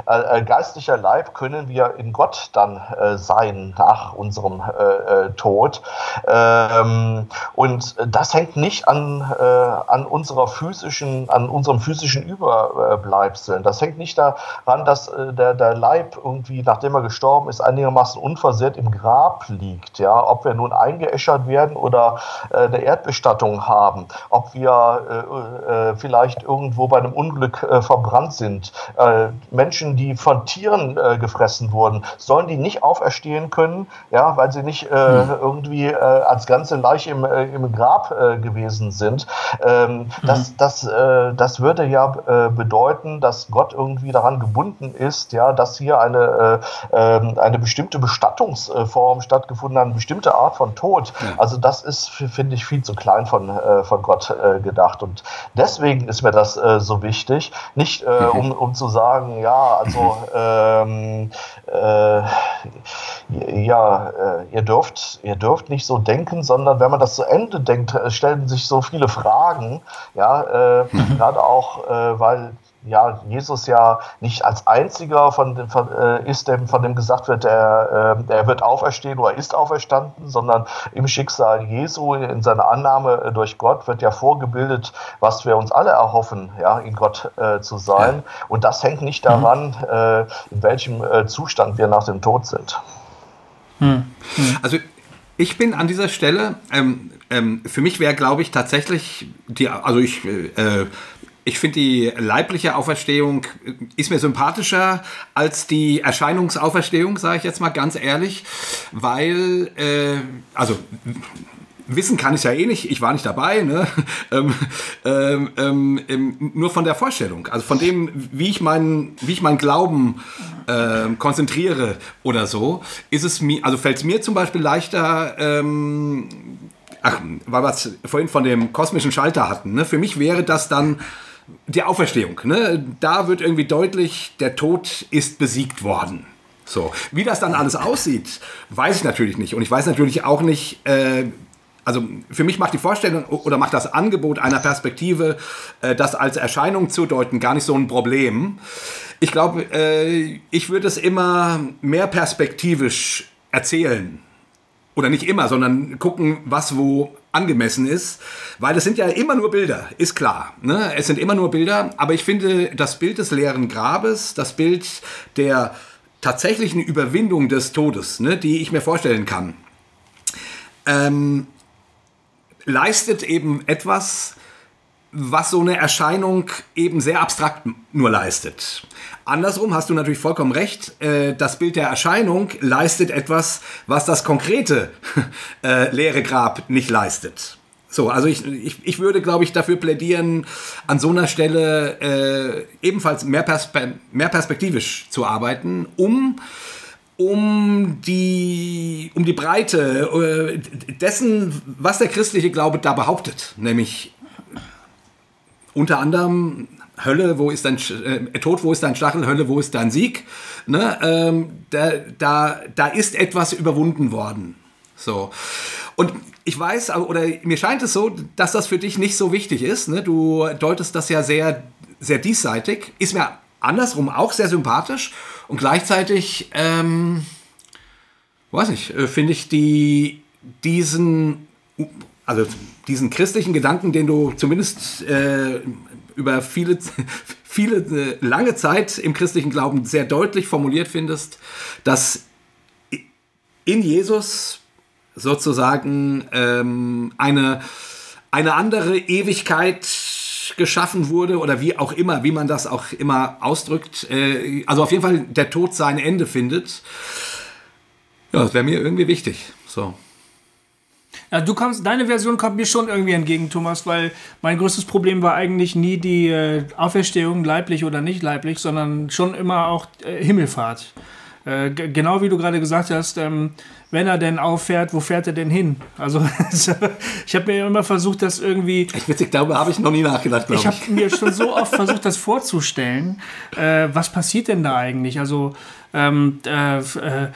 äh, geistlicher Leib können wir in Gott dann äh, sein nach unserem Tod. Ähm, und das hängt nicht an, an unserer physischen, an unserem physischen Überbleibseln. Das hängt nicht daran, dass der, der Leib irgendwie irgendwie, nachdem er gestorben ist, einigermaßen unversehrt im Grab liegt. Ja, ob wir nun eingeäschert werden oder äh, eine Erdbestattung haben, ob wir äh, äh, vielleicht irgendwo bei einem Unglück äh, verbrannt sind. Äh, Menschen, die von Tieren gefressen wurden, sollen die nicht auferstehen können, ja, weil sie nicht hm. irgendwie als ganze Leiche im, im Grab gewesen sind. Ähm, das, mhm. das, das würde ja bedeuten, dass Gott irgendwie daran gebunden ist, ja, dass hier eine, ähm, eine bestimmte Bestattungsform stattgefunden hat, eine bestimmte Art von Tod. Also das ist, finde ich, viel zu klein von, von Gott gedacht. Und deswegen ist mir das äh, so wichtig. Nicht äh, mhm. um, um zu sagen, ja, also ähm, äh, ja, äh, ihr dürft, ihr dürft nicht so denken, sondern wenn man das zu Ende denkt, äh, stellen sich so viele Fragen, ja, äh, mhm. gerade auch, weil ja, Jesus ja nicht als einziger von dem, von, äh, ist, dem, von dem gesagt wird, er, äh, er wird auferstehen oder ist auferstanden, sondern im Schicksal Jesu, in seiner Annahme äh, durch Gott, wird ja vorgebildet, was wir uns alle erhoffen, ja, in Gott äh, zu sein. Ja. Und das hängt nicht daran, mhm. Äh, in welchem äh, Zustand wir nach dem Tod sind. Mhm. Also ich bin an dieser Stelle, ähm, ähm, für mich wäre, glaube ich, tatsächlich die, also ich äh, ich finde die leibliche Auferstehung ist mir sympathischer als die Erscheinungsauferstehung, sage ich jetzt mal ganz ehrlich, weil, äh, also wissen kann ich ja eh nicht, ich war nicht dabei, ne? <laughs> ähm, ähm, ähm, nur von der Vorstellung, also von dem, wie ich meinen, wie ich meinen Glauben ähm, konzentriere oder so, ist es mir, also fällt es mir zum Beispiel leichter, ähm, ach, weil wir es vorhin von dem kosmischen Schalter hatten, ne? für mich wäre das dann die Auferstehung. Ne? Da wird irgendwie deutlich, der Tod ist besiegt worden. So, wie das dann alles aussieht, weiß ich natürlich nicht. Und ich weiß natürlich auch nicht, äh, also für mich macht die Vorstellung oder macht das Angebot einer Perspektive, äh, das als Erscheinung zu deuten, gar nicht so ein Problem. Ich glaube, äh, ich würde es immer mehr perspektivisch erzählen. Oder nicht immer, sondern gucken, was wo angemessen ist, weil es sind ja immer nur Bilder, ist klar. Ne? Es sind immer nur Bilder, aber ich finde das Bild des leeren Grabes, das Bild der tatsächlichen Überwindung des Todes, ne, die ich mir vorstellen kann, ähm, leistet eben etwas, was so eine Erscheinung eben sehr abstrakt nur leistet. Andersrum hast du natürlich vollkommen recht, äh, das Bild der Erscheinung leistet etwas, was das konkrete <laughs> äh, leere Grab nicht leistet. So, also ich, ich, ich würde, glaube ich, dafür plädieren, an so einer Stelle äh, ebenfalls mehr, perspe mehr perspektivisch zu arbeiten, um um die, um die Breite äh, dessen, was der christliche Glaube da behauptet, nämlich unter anderem Hölle, wo ist dein äh, Tod, wo ist dein Stachel, Hölle, wo ist dein Sieg? Ne? Ähm, da, da, da ist etwas überwunden worden. So. Und ich weiß, oder mir scheint es so, dass das für dich nicht so wichtig ist. Ne? Du deutest das ja sehr, sehr diesseitig. Ist mir andersrum auch sehr sympathisch. Und gleichzeitig, ähm, weiß ich, äh, finde ich die, diesen, also diesen christlichen Gedanken, den du zumindest äh, über viele, <laughs> viele äh, lange Zeit im christlichen Glauben sehr deutlich formuliert findest, dass in Jesus sozusagen ähm, eine, eine andere Ewigkeit geschaffen wurde oder wie auch immer, wie man das auch immer ausdrückt. Äh, also auf jeden Fall der Tod sein Ende findet. Ja, das wäre mir irgendwie wichtig. So. Ja, du kommst, deine Version kommt mir schon irgendwie entgegen, Thomas, weil mein größtes Problem war eigentlich nie die äh, Auferstehung, leiblich oder nicht leiblich, sondern schon immer auch äh, Himmelfahrt. Äh, genau wie du gerade gesagt hast, ähm, wenn er denn auffährt, wo fährt er denn hin? Also <laughs> ich habe mir immer versucht, das irgendwie. Ich witzig, darüber habe ich noch nie nachgedacht, glaube ich. Ich habe mir schon so oft versucht, das vorzustellen. Äh, was passiert denn da eigentlich? Also ähm, äh, äh,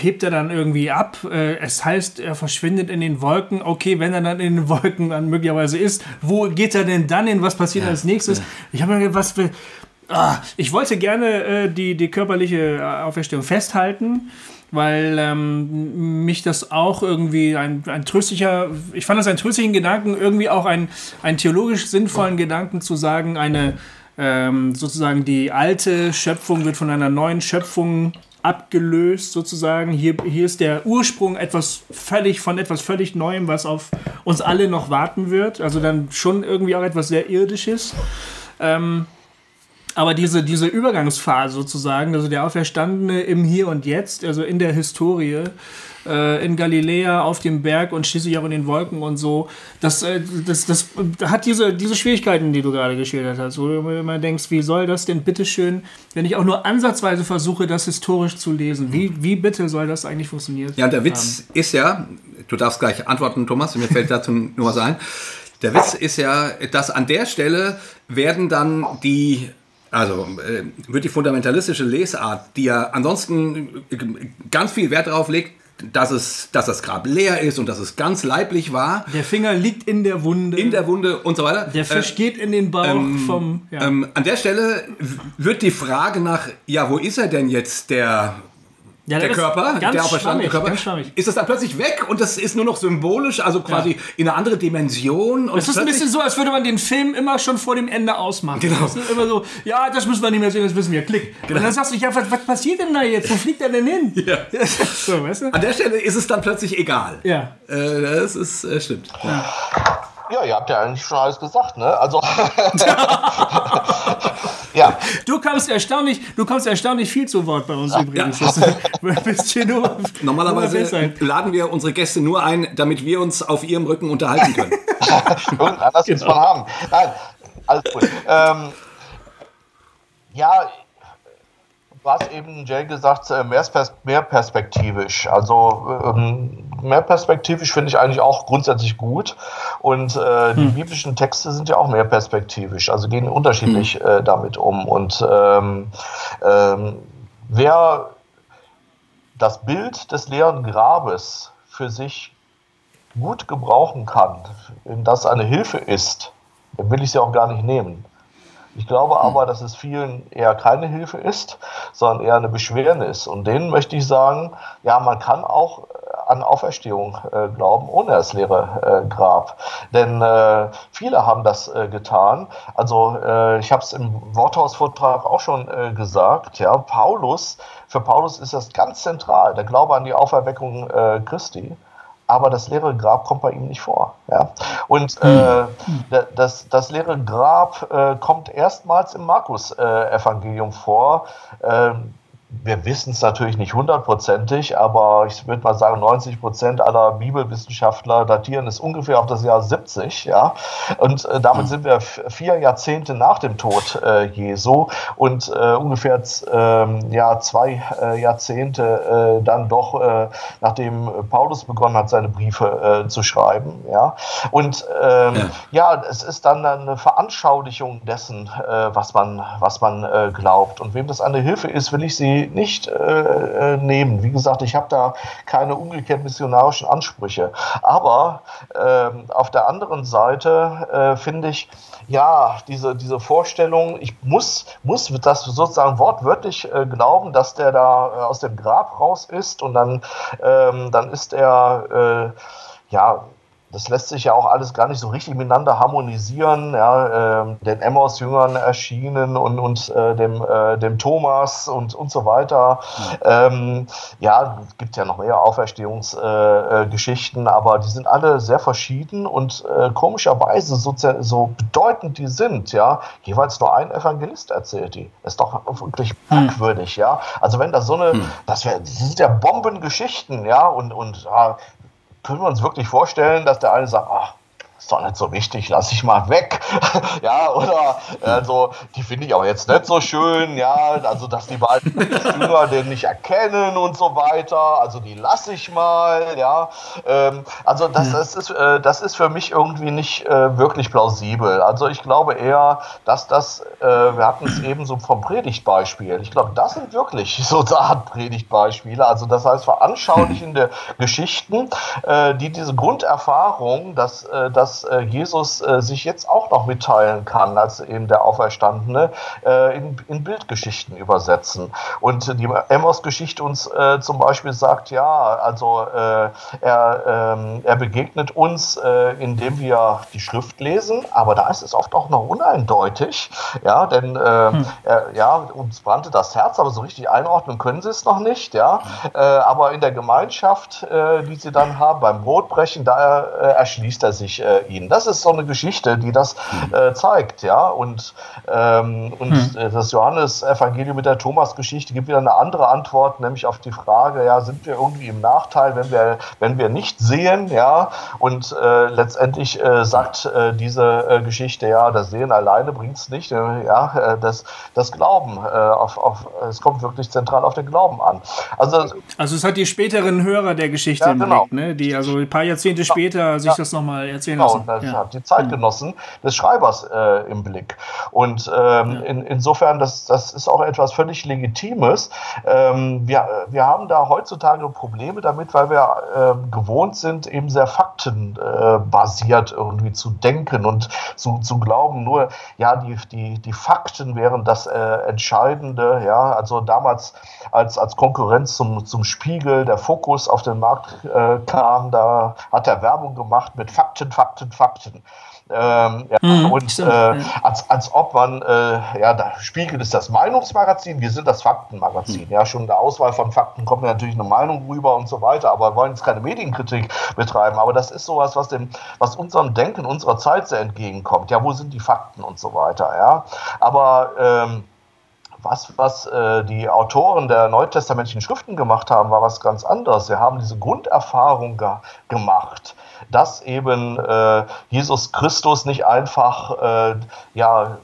hebt er dann irgendwie ab. Äh, es heißt, er verschwindet in den Wolken. Okay, wenn er dann in den Wolken dann möglicherweise ist, wo geht er denn dann hin? Was passiert ja, als nächstes? Ja. Ich habe mir gedacht, was will. Ah, ich wollte gerne äh, die, die körperliche äh, Auferstehung festhalten, weil ähm, mich das auch irgendwie ein, ein tröstlicher, ich fand das einen tröstlichen Gedanken, irgendwie auch einen, einen theologisch sinnvollen Gedanken zu sagen, eine, ähm, sozusagen die alte Schöpfung wird von einer neuen Schöpfung abgelöst sozusagen. Hier, hier ist der Ursprung etwas völlig von etwas völlig Neuem, was auf uns alle noch warten wird. Also dann schon irgendwie auch etwas sehr Irdisches. Ähm, aber diese, diese Übergangsphase sozusagen, also der Auferstandene im Hier und Jetzt, also in der Historie, äh, in Galiläa auf dem Berg und schließlich auch in den Wolken und so, das, äh, das, das hat diese, diese Schwierigkeiten, die du gerade geschildert hast, wo du immer denkst, wie soll das denn bitteschön, wenn ich auch nur ansatzweise versuche, das historisch zu lesen, wie, wie bitte soll das eigentlich funktionieren? Ja, der Witz ist ja, du darfst gleich antworten, Thomas, mir fällt dazu <laughs> nur was ein. Der Witz ist ja, dass an der Stelle werden dann die also äh, wird die fundamentalistische Lesart, die ja ansonsten ganz viel Wert darauf legt, dass, es, dass das Grab leer ist und dass es ganz leiblich war. Der Finger liegt in der Wunde. In der Wunde und so weiter. Der Fisch äh, geht in den Bauch ähm, vom. Ja. Ähm, an der Stelle wird die Frage nach, ja, wo ist er denn jetzt, der ja, der Körper, der auferstandene Körper, ist das dann plötzlich weg und das ist nur noch symbolisch, also quasi ja. in eine andere Dimension. Und es ist ein bisschen so, als würde man den Film immer schon vor dem Ende ausmachen. Genau. Das ist immer so, ja, das müssen wir nicht mehr sehen, das wissen wir, klick. Genau. Und dann sagst du, ja, was, was passiert denn da jetzt? Wo fliegt er denn hin? Ja. <laughs> so, weißt du? An der Stelle ist es dann plötzlich egal. Ja. Äh, das ist, äh, stimmt. Ja. Ja, ihr habt ja eigentlich schon alles gesagt, ne? Also. <laughs> <laughs> ja. Du kommst erstaunlich, du kommst erstaunlich viel zu Wort bei uns ja, übrigens. Ja. <laughs> nur, Normalerweise laden wir unsere Gäste nur ein, damit wir uns auf ihrem Rücken unterhalten können. <laughs> Irgendeiner genau. muss man haben. Nein, alles gut. Ähm, ja, Du hast eben, Jay, gesagt, äh, mehr, mehr perspektivisch. Also ähm, mehr perspektivisch finde ich eigentlich auch grundsätzlich gut. Und äh, die hm. biblischen Texte sind ja auch mehr perspektivisch, also gehen unterschiedlich hm. äh, damit um. Und ähm, ähm, wer das Bild des leeren Grabes für sich gut gebrauchen kann, wenn das eine Hilfe ist, dann will ich sie auch gar nicht nehmen. Ich glaube aber, hm. dass es vielen eher keine Hilfe ist, sondern eher eine Beschwernis. Und denen möchte ich sagen, ja, man kann auch an Auferstehung äh, glauben, ohne das leere äh, Grab. Denn äh, viele haben das äh, getan. Also äh, ich habe es im Worthausvortrag auch schon gesagt. Ja, Paulus, für Paulus ist das ganz zentral, der Glaube an die Auferweckung Christi aber das leere Grab kommt bei ihm nicht vor. Ja? Und äh, das, das leere Grab äh, kommt erstmals im Markus-Evangelium äh, vor. Wir wissen es natürlich nicht hundertprozentig, aber ich würde mal sagen, 90 Prozent aller Bibelwissenschaftler datieren es ungefähr auf das Jahr 70, ja. Und äh, damit mhm. sind wir vier Jahrzehnte nach dem Tod äh, Jesu und äh, ungefähr ähm, ja, zwei äh, Jahrzehnte äh, dann doch, äh, nachdem Paulus begonnen hat, seine Briefe zu schreiben, ja. Und ähm, ja. ja. es ist dann eine Veranschaulichung dessen, was man, was man glaubt. Und wem das eine Hilfe ist, will ich sie nicht äh, äh, nehmen. Wie gesagt, ich habe da keine umgekehrt missionarischen Ansprüche. Aber äh, auf der anderen Seite äh, finde ich, ja, diese, diese Vorstellung, ich muss, muss das sozusagen wortwörtlich äh, glauben, dass der da äh, aus dem Grab raus ist und dann, ähm, dann ist er, ja, das lässt sich ja auch alles gar nicht so richtig miteinander harmonisieren. Ja, äh, den Emmaus-Jüngern erschienen und, und äh, dem, äh, dem Thomas und, und so weiter. Ähm, ja, es gibt ja noch mehr Auferstehungsgeschichten, aber die sind alle sehr verschieden und äh, komischerweise, so, so bedeutend die sind, ja, jeweils nur ein Evangelist erzählt die. Ist doch wirklich hm. merkwürdig, ja. Also wenn das so eine, hm. das, wär, das sind ja Bombengeschichten, ja, und, und ja, können wir uns wirklich vorstellen, dass der eine sagt, ach, ist doch nicht so wichtig, lass ich mal weg. <laughs> ja, oder also, die finde ich auch jetzt nicht so schön, ja, also dass die beiden Schüler <laughs> den nicht erkennen und so weiter, also die lasse ich mal, ja. Ähm, also das, das, ist, äh, das ist für mich irgendwie nicht äh, wirklich plausibel. Also ich glaube eher, dass das, äh, wir hatten es eben so vom Predigtbeispiel, ich glaube, das sind wirklich <laughs> so Art Predigtbeispiele, also das heißt veranschaulichende Geschichten, äh, die diese Grunderfahrung, dass, äh, dass dass äh, Jesus äh, sich jetzt auch noch mitteilen kann, als eben der Auferstandene, äh, in, in, Bildgeschichten übersetzen. Und die Emmos-Geschichte uns zum Beispiel sagt, ja, also er, ähm, er begegnet uns, indem wir die Schrift lesen, aber da ist es oft auch noch uneindeutig, ja, denn hm. ja, uns brannte das Herz, aber so richtig einordnen können sie es noch nicht, ja, aber in der Gemeinschaft, die sie dann haben, beim Brotbrechen, da erschließt er sich ihnen. Das ist so eine Geschichte, die das hm. zeigt, ja, und, ähm, und hm. das Johannes-Evangelium mit der Thomas-Geschichte gibt wieder eine andere Antwort, nämlich auf die Frage, ja, sind wir irgendwie im Nachteil, wenn wir, wenn wir nicht sehen, ja, und äh, letztendlich äh, sagt äh, diese äh, Geschichte, ja, das Sehen alleine bringt es nicht, äh, ja, äh, das, das Glauben, auf, auf, es kommt wirklich zentral auf den Glauben an. Also, also es hat die späteren Hörer der Geschichte ja, im genau. Blick, ne, die also ein paar Jahrzehnte später sich das nochmal erzählen genau, lassen. Das ja. hat die Zeitgenossen mhm. des Schreibers im Blick. Und ähm, ja. in, insofern, das, das ist auch etwas völlig Legitimes. Ähm, wir, wir haben da heutzutage Probleme damit, weil wir äh, gewohnt sind, eben sehr faktenbasiert äh, irgendwie zu denken und zu, zu glauben, nur ja, die, die, die Fakten wären das äh, Entscheidende. Ja, also damals als, als Konkurrenz zum, zum Spiegel der Fokus auf den Markt äh, kam, da hat er Werbung gemacht mit Fakten, Fakten, Fakten. Ähm, ja, mhm, und äh, als, als ob man, äh, ja, da spiegelt es das Meinungsmagazin, wir sind das Faktenmagazin. Mhm. Ja, schon in der Auswahl von Fakten kommt natürlich eine Meinung rüber und so weiter, aber wir wollen jetzt keine Medienkritik betreiben. Aber das ist sowas, was, dem, was unserem Denken unserer Zeit sehr entgegenkommt. Ja, wo sind die Fakten und so weiter, ja. Aber ähm, was, was äh, die Autoren der neutestamentlichen Schriften gemacht haben, war was ganz anderes. Sie haben diese Grunderfahrung ge gemacht dass eben äh, Jesus Christus nicht einfach äh, ja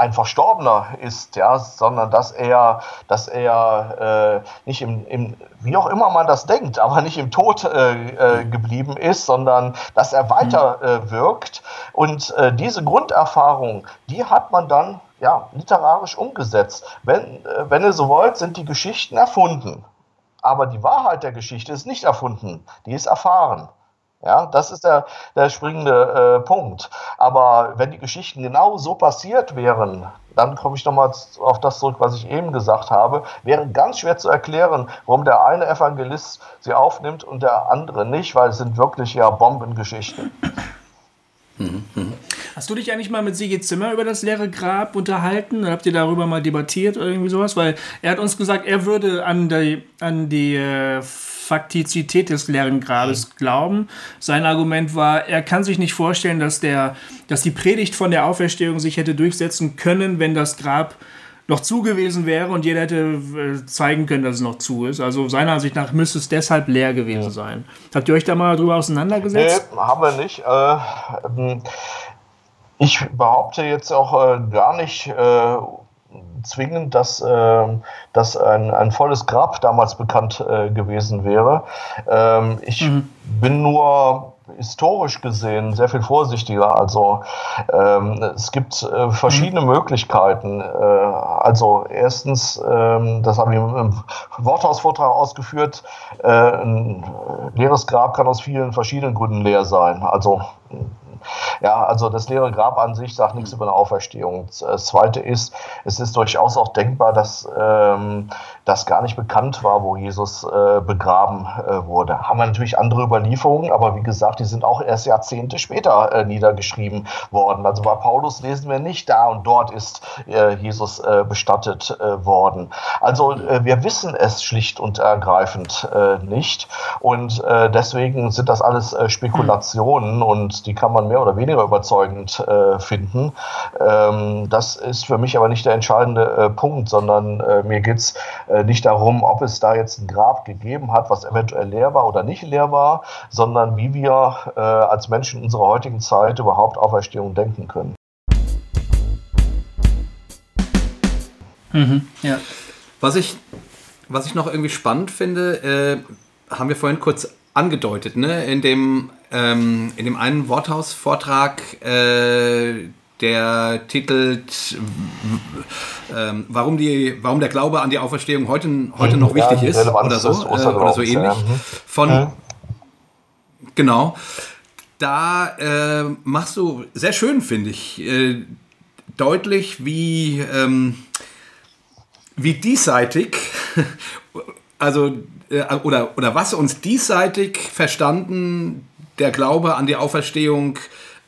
ein Verstorbener ist, ja, sondern dass er, dass er äh, nicht im, im, wie auch immer man das denkt, aber nicht im Tod äh, äh, geblieben ist, sondern dass er weiter mhm. äh, wirkt. Und äh, diese Grunderfahrung, die hat man dann ja, literarisch umgesetzt. Wenn, äh, wenn ihr so wollt, sind die Geschichten erfunden. Aber die Wahrheit der Geschichte ist nicht erfunden, die ist erfahren. Ja, das ist der, der springende äh, Punkt. Aber wenn die Geschichten genau so passiert wären, dann komme ich nochmal auf das zurück, was ich eben gesagt habe, wäre ganz schwer zu erklären, warum der eine Evangelist sie aufnimmt und der andere nicht, weil es sind wirklich ja Bombengeschichten. Hast du dich eigentlich mal mit Sigi Zimmer über das leere Grab unterhalten? Habt ihr darüber mal debattiert oder irgendwie sowas? Weil er hat uns gesagt, er würde an die, an die äh, Faktizität des leeren Grabes glauben. Sein Argument war, er kann sich nicht vorstellen, dass, der, dass die Predigt von der Auferstehung sich hätte durchsetzen können, wenn das Grab noch zu gewesen wäre und jeder hätte äh, zeigen können, dass es noch zu ist. Also seiner Ansicht nach müsste es deshalb leer gewesen sein. Habt ihr euch da mal drüber auseinandergesetzt? Nee, haben wir nicht. Äh, ähm, ich behaupte jetzt auch äh, gar nicht zwingend, dass, äh, dass ein, ein volles Grab damals bekannt äh, gewesen wäre. Ähm, ich mhm. bin nur historisch gesehen sehr viel vorsichtiger. Also ähm, es gibt äh, verschiedene mhm. Möglichkeiten. Äh, also erstens, ähm, das habe ich im Worthausvortrag ausgeführt, äh, ein leeres Grab kann aus vielen verschiedenen Gründen leer sein. Also ja, also das leere Grab an sich sagt nichts über eine Auferstehung. Das Zweite ist, es ist durchaus auch denkbar, dass ähm, das gar nicht bekannt war, wo Jesus äh, begraben äh, wurde. Haben wir natürlich andere Überlieferungen, aber wie gesagt, die sind auch erst Jahrzehnte später äh, niedergeschrieben worden. Also bei Paulus lesen wir nicht, da und dort ist äh, Jesus äh, bestattet äh, worden. Also wir wissen es schlicht und ergreifend nicht und deswegen sind das alles Spekulationen und die kann man mehr oder weniger überzeugend äh, finden. Ähm, das ist für mich aber nicht der entscheidende äh, Punkt, sondern äh, mir geht es äh, nicht darum, ob es da jetzt ein Grab gegeben hat, was eventuell leer war oder nicht leer war, sondern wie wir äh, als Menschen in unserer heutigen Zeit überhaupt Auferstehung denken können. Mhm, ja. Was ich, was ich noch irgendwie spannend finde, äh, haben wir vorhin kurz angedeutet, ne? In dem, ähm, in dem einen Worthaus-Vortrag, äh, der titelt, ähm, warum, die, warum der Glaube an die Auferstehung heute, heute noch ja, wichtig ist oder so, äh, oder so ähnlich. Von, ja. Genau. da äh, machst du sehr schön, finde ich, äh, deutlich, wie, ähm, wie diesseitig, <laughs> also äh, oder, oder was uns diesseitig verstanden der Glaube an die Auferstehung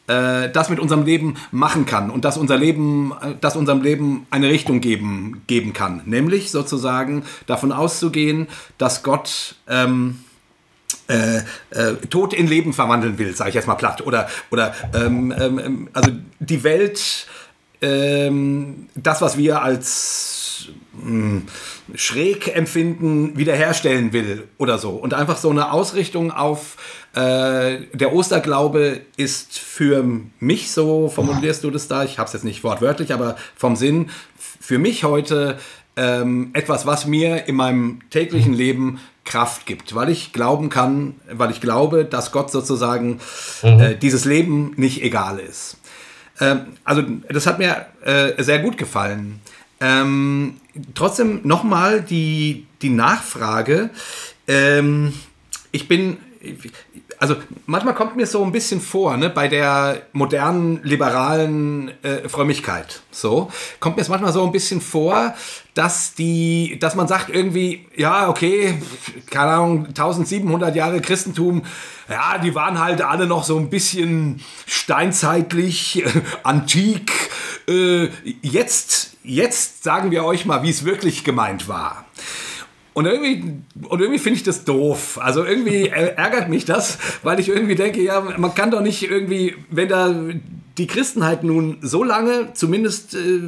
äh, das mit unserem Leben machen kann und dass unser Leben, äh, dass unserem Leben eine Richtung geben, geben kann. Nämlich sozusagen davon auszugehen, dass Gott ähm, äh, äh, Tod in Leben verwandeln will, sage ich jetzt mal platt. Oder, oder ähm, ähm, ähm also die Welt, ähm, das, was wir als mh, hm, schräg empfinden, wiederherstellen will oder so. Und einfach so eine Ausrichtung auf äh, der Osterglaube ist für mich, so formulierst du das da, ich habe es jetzt nicht wortwörtlich, aber vom Sinn, für mich heute ähm, etwas, was mir in meinem täglichen Leben Kraft gibt, weil ich glauben kann, weil ich glaube, dass Gott sozusagen mhm. äh, dieses Leben nicht egal ist. Ähm, also das hat mir äh, sehr gut gefallen. Ähm, trotzdem nochmal die, die Nachfrage. Ähm, ich bin, also manchmal kommt mir so ein bisschen vor, ne, bei der modernen liberalen äh, Frömmigkeit, so, kommt mir es manchmal so ein bisschen vor, dass die, dass man sagt irgendwie, ja, okay, keine Ahnung, 1700 Jahre Christentum, ja, die waren halt alle noch so ein bisschen steinzeitlich, äh, antik. Äh, jetzt, jetzt sagen wir euch mal, wie es wirklich gemeint war. Und irgendwie, und irgendwie finde ich das doof. Also irgendwie <laughs> ärgert mich das, weil ich irgendwie denke, ja, man kann doch nicht irgendwie, wenn da die Christenheit nun so lange, zumindest äh,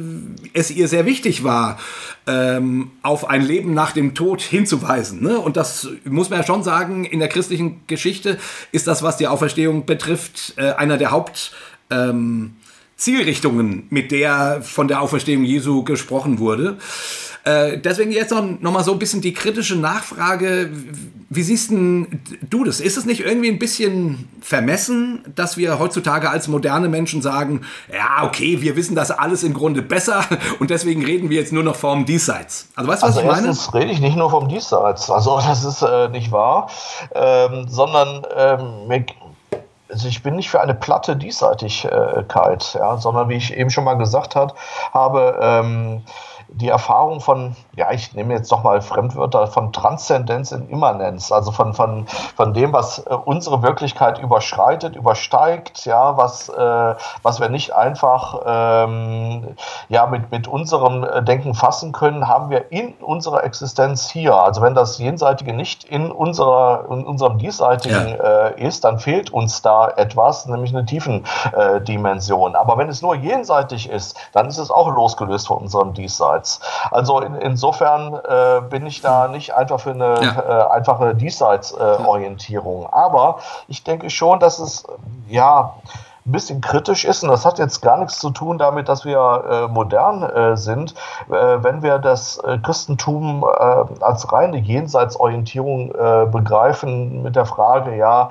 es ihr sehr wichtig war, ähm, auf ein Leben nach dem Tod hinzuweisen. Ne? Und das muss man ja schon sagen, in der christlichen Geschichte ist das, was die Auferstehung betrifft, äh, einer der Haupt... Ähm, Zielrichtungen, mit der von der Auferstehung Jesu gesprochen wurde. Äh, deswegen jetzt noch, noch mal so ein bisschen die kritische Nachfrage. Wie siehst denn du das? Ist es nicht irgendwie ein bisschen vermessen, dass wir heutzutage als moderne Menschen sagen, ja, okay, wir wissen das alles im Grunde besser <laughs> und deswegen reden wir jetzt nur noch vom Diesseits? Also weißt du, was also ich meine? Erstens rede ich nicht nur vom Diesseits, also das ist äh, nicht wahr, ähm, sondern ähm, also ich bin nicht für eine platte Diesseitigkeit, ja, sondern wie ich eben schon mal gesagt hat, habe, ähm, die Erfahrung von, ja, ich nehme jetzt doch mal Fremdwörter, von Transzendenz in Immanenz, also von, von, von dem, was äh, unsere Wirklichkeit überschreitet, übersteigt, ja, was, äh, was wir nicht einfach ähm, ja, mit, mit unserem äh, Denken fassen können, haben wir in unserer Existenz hier. Also wenn das Jenseitige nicht in, unserer, in unserem Diesseitigen ja. äh, ist, dann fehlt uns da etwas, nämlich eine Tiefendimension. Äh, Aber wenn es nur jenseitig ist, dann ist es auch losgelöst von unserem Diesseits. Diesseits. Also in, insofern äh, bin ich da nicht einfach für eine ja. äh, einfache Diesseitsorientierung. Aber ich denke schon, dass es ja ein bisschen kritisch ist, und das hat jetzt gar nichts zu tun damit, dass wir äh, modern äh, sind, äh, wenn wir das äh, Christentum äh, als reine Jenseitsorientierung äh, begreifen mit der Frage, ja,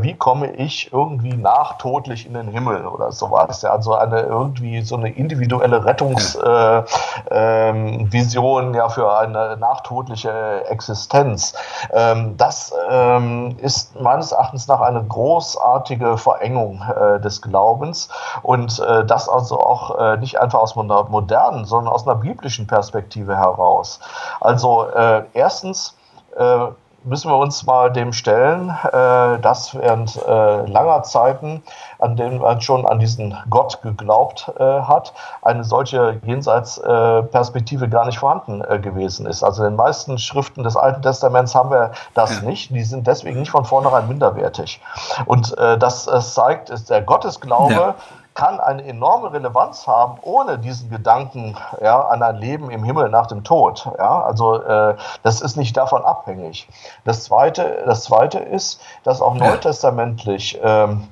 wie komme ich irgendwie nachtodlich in den Himmel oder sowas. Ja, also eine irgendwie so eine individuelle Rettungsvision ähm, ja für eine nachtodliche Existenz. Ähm, das ähm, ist meines Erachtens nach eine großartige Verengung des Glaubens und äh, das also auch äh, nicht einfach aus einer modernen, sondern aus einer biblischen Perspektive heraus. Also äh, erstens äh, müssen wir uns mal dem stellen, äh, dass während äh, langer Zeiten, an denen man schon an diesen Gott geglaubt äh, hat, eine solche Jenseitsperspektive äh, gar nicht vorhanden äh, gewesen ist. Also in den meisten Schriften des Alten Testaments haben wir das nicht. Die sind deswegen nicht von vornherein minderwertig. Und äh, das zeigt, ist der Gottesglaube ja kann eine enorme Relevanz haben, ohne diesen Gedanken ja, an ein Leben im Himmel nach dem Tod. Ja? Also äh, das ist nicht davon abhängig. Das Zweite, das zweite ist, dass auch neutestamentlich ähm,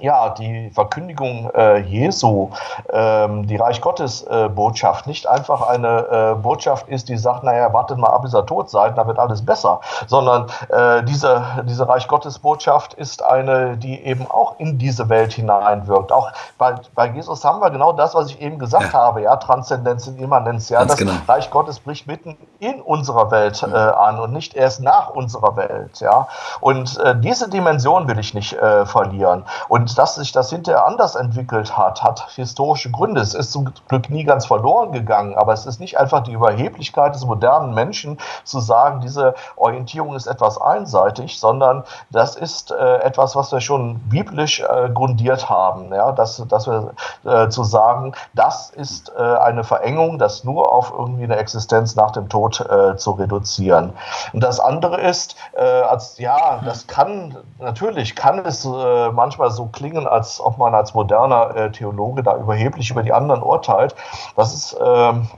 ja, die Verkündigung äh, Jesu, ähm, die Reich Gottes äh, Botschaft, nicht einfach eine äh, Botschaft ist, die sagt, naja, wartet mal ab, bis ihr tot seid, da wird alles besser, sondern äh, diese, diese Reich Gottes Botschaft ist eine, die eben auch in diese Welt hineinwirkt. Auch bei, bei Jesus haben wir genau das, was ich eben gesagt ja. habe, ja, Transzendenz und Immanenz, ja, Ganz das genau. Reich Gottes bricht mitten in unserer Welt äh, an und nicht erst nach unserer Welt, ja. Und äh, diese Dimension will ich nicht verlieren. Und dass sich das hinterher anders entwickelt hat, hat historische Gründe. Es ist zum Glück nie ganz verloren gegangen, aber es ist nicht einfach die Überheblichkeit des modernen Menschen zu sagen, diese Orientierung ist etwas einseitig, sondern das ist äh, etwas, was wir schon biblisch äh, grundiert haben. Ja, dass, dass wir äh, zu sagen, das ist äh, eine Verengung, das nur auf irgendwie eine Existenz nach dem Tod äh, zu reduzieren. Und das andere ist, äh, als ja, das kann natürlich kann es manchmal so klingen, als ob man als moderner Theologe da überheblich über die anderen urteilt. Das ist ähm,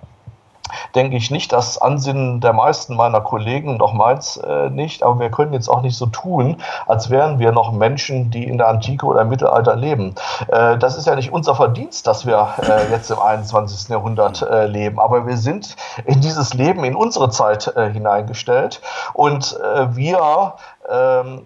denke ich nicht das Ansinnen der meisten meiner Kollegen, doch meins äh, nicht. Aber wir können jetzt auch nicht so tun, als wären wir noch Menschen, die in der Antike oder im Mittelalter leben. Äh, das ist ja nicht unser Verdienst, dass wir äh, jetzt im 21. Jahrhundert äh, leben. Aber wir sind in dieses Leben, in unsere Zeit äh, hineingestellt. Und äh, wir ähm,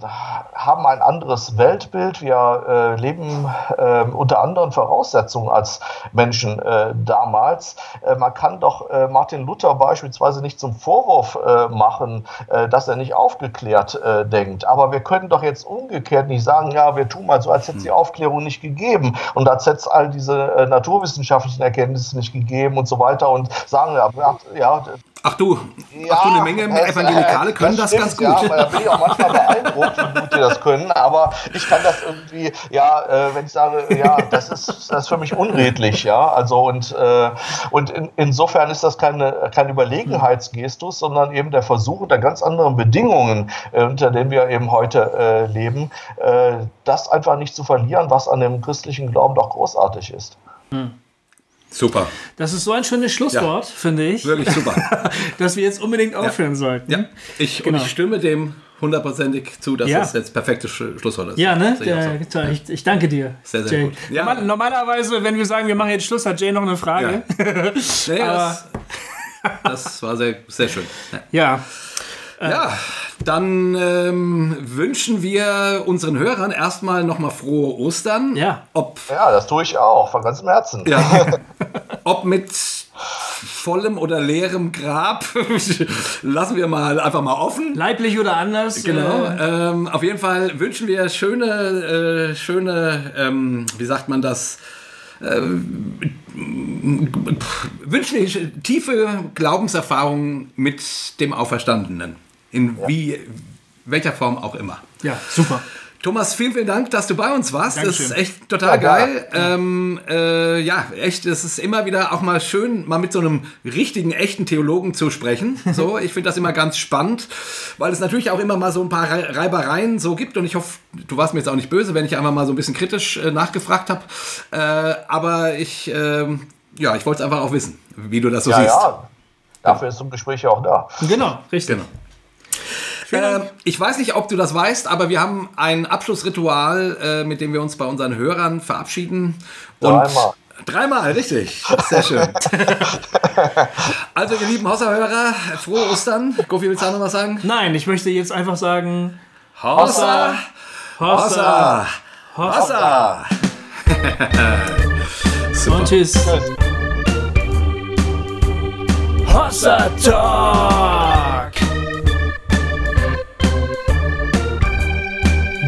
haben ein anderes Weltbild. Wir äh, leben äh, unter anderen Voraussetzungen als Menschen äh, damals. Äh, man kann doch äh, Martin Luther beispielsweise nicht zum Vorwurf äh, machen, dass er nicht aufgeklärt denkt. Aber wir können doch jetzt umgekehrt nicht sagen, ja, wir tun mal so, als hätte es die Aufklärung nicht gegeben und als hätte es all diese naturwissenschaftlichen Erkenntnisse nicht gegeben und so weiter und sagen, ja, ja Ach du, ja, ach du, eine Menge es, Evangelikale können das, das ganz gut. Ja, da bin ich auch manchmal beeindruckt, wie gut die das können. Aber ich kann das irgendwie, ja, äh, wenn ich sage, ja, das ist, das ist für mich unredlich, ja. Also und, äh, und in, insofern ist das keine, kein Überlegenheitsgestus, sondern eben der Versuch unter ganz anderen Bedingungen, äh, unter denen wir eben heute äh, leben, äh, das einfach nicht zu verlieren, was an dem christlichen Glauben doch großartig ist. Hm. Super. Das ist so ein schönes Schlusswort, ja, finde ich. Wirklich super. <laughs> dass wir jetzt unbedingt aufhören ja. sollten. Ja, ich, genau. und ich stimme dem hundertprozentig zu, dass ja. das jetzt perfektes Schlusswort ist. Ja, ne? Ich, so. ich, ich, danke dir. Sehr, sehr Jay. gut. Ja. normalerweise, wenn wir sagen, wir machen jetzt Schluss, hat Jay noch eine Frage. Ja. <laughs> nee, das, das, war sehr, sehr schön. ja. Ja, dann ähm, wünschen wir unseren Hörern erstmal nochmal frohe Ostern. Ja. Ob, ja, das tue ich auch, von ganzem Herzen. Ja. <laughs> Ob mit vollem oder leerem Grab, <laughs> lassen wir mal einfach mal offen. Leiblich oder anders. Genau. Äh. Ähm, auf jeden Fall wünschen wir schöne, äh, schöne, ähm, wie sagt man das? Äh, wünschen wir tiefe Glaubenserfahrungen mit dem Auferstandenen. In ja. wie, welcher Form auch immer. Ja, super. Thomas, vielen, vielen Dank, dass du bei uns warst. Dankeschön. Das ist echt total ja, geil. Ja. Ähm, äh, ja, echt, es ist immer wieder auch mal schön, mal mit so einem richtigen, echten Theologen zu sprechen. <laughs> So, ich finde das immer ganz spannend, weil es natürlich auch immer mal so ein paar Reibereien so gibt. Und ich hoffe, du warst mir jetzt auch nicht böse, wenn ich einfach mal so ein bisschen kritisch äh, nachgefragt habe. Äh, aber ich, ähm, ja, ich wollte es einfach auch wissen, wie du das so ja, siehst. Ja, dafür ist so ein Gespräch ja auch da. Genau, richtig. Genau. Äh, ich weiß nicht, ob du das weißt, aber wir haben ein Abschlussritual, äh, mit dem wir uns bei unseren Hörern verabschieden. Und dreimal. Dreimal, richtig. Sehr schön. <laughs> also, ihr lieben Hossa-Hörer, frohe Ostern. Gofi, willst du auch noch was sagen? Nein, ich möchte jetzt einfach sagen: Hossa! Hossa! Hossa! Hossa. <laughs> Super. Und tschüss. Hossa Talk!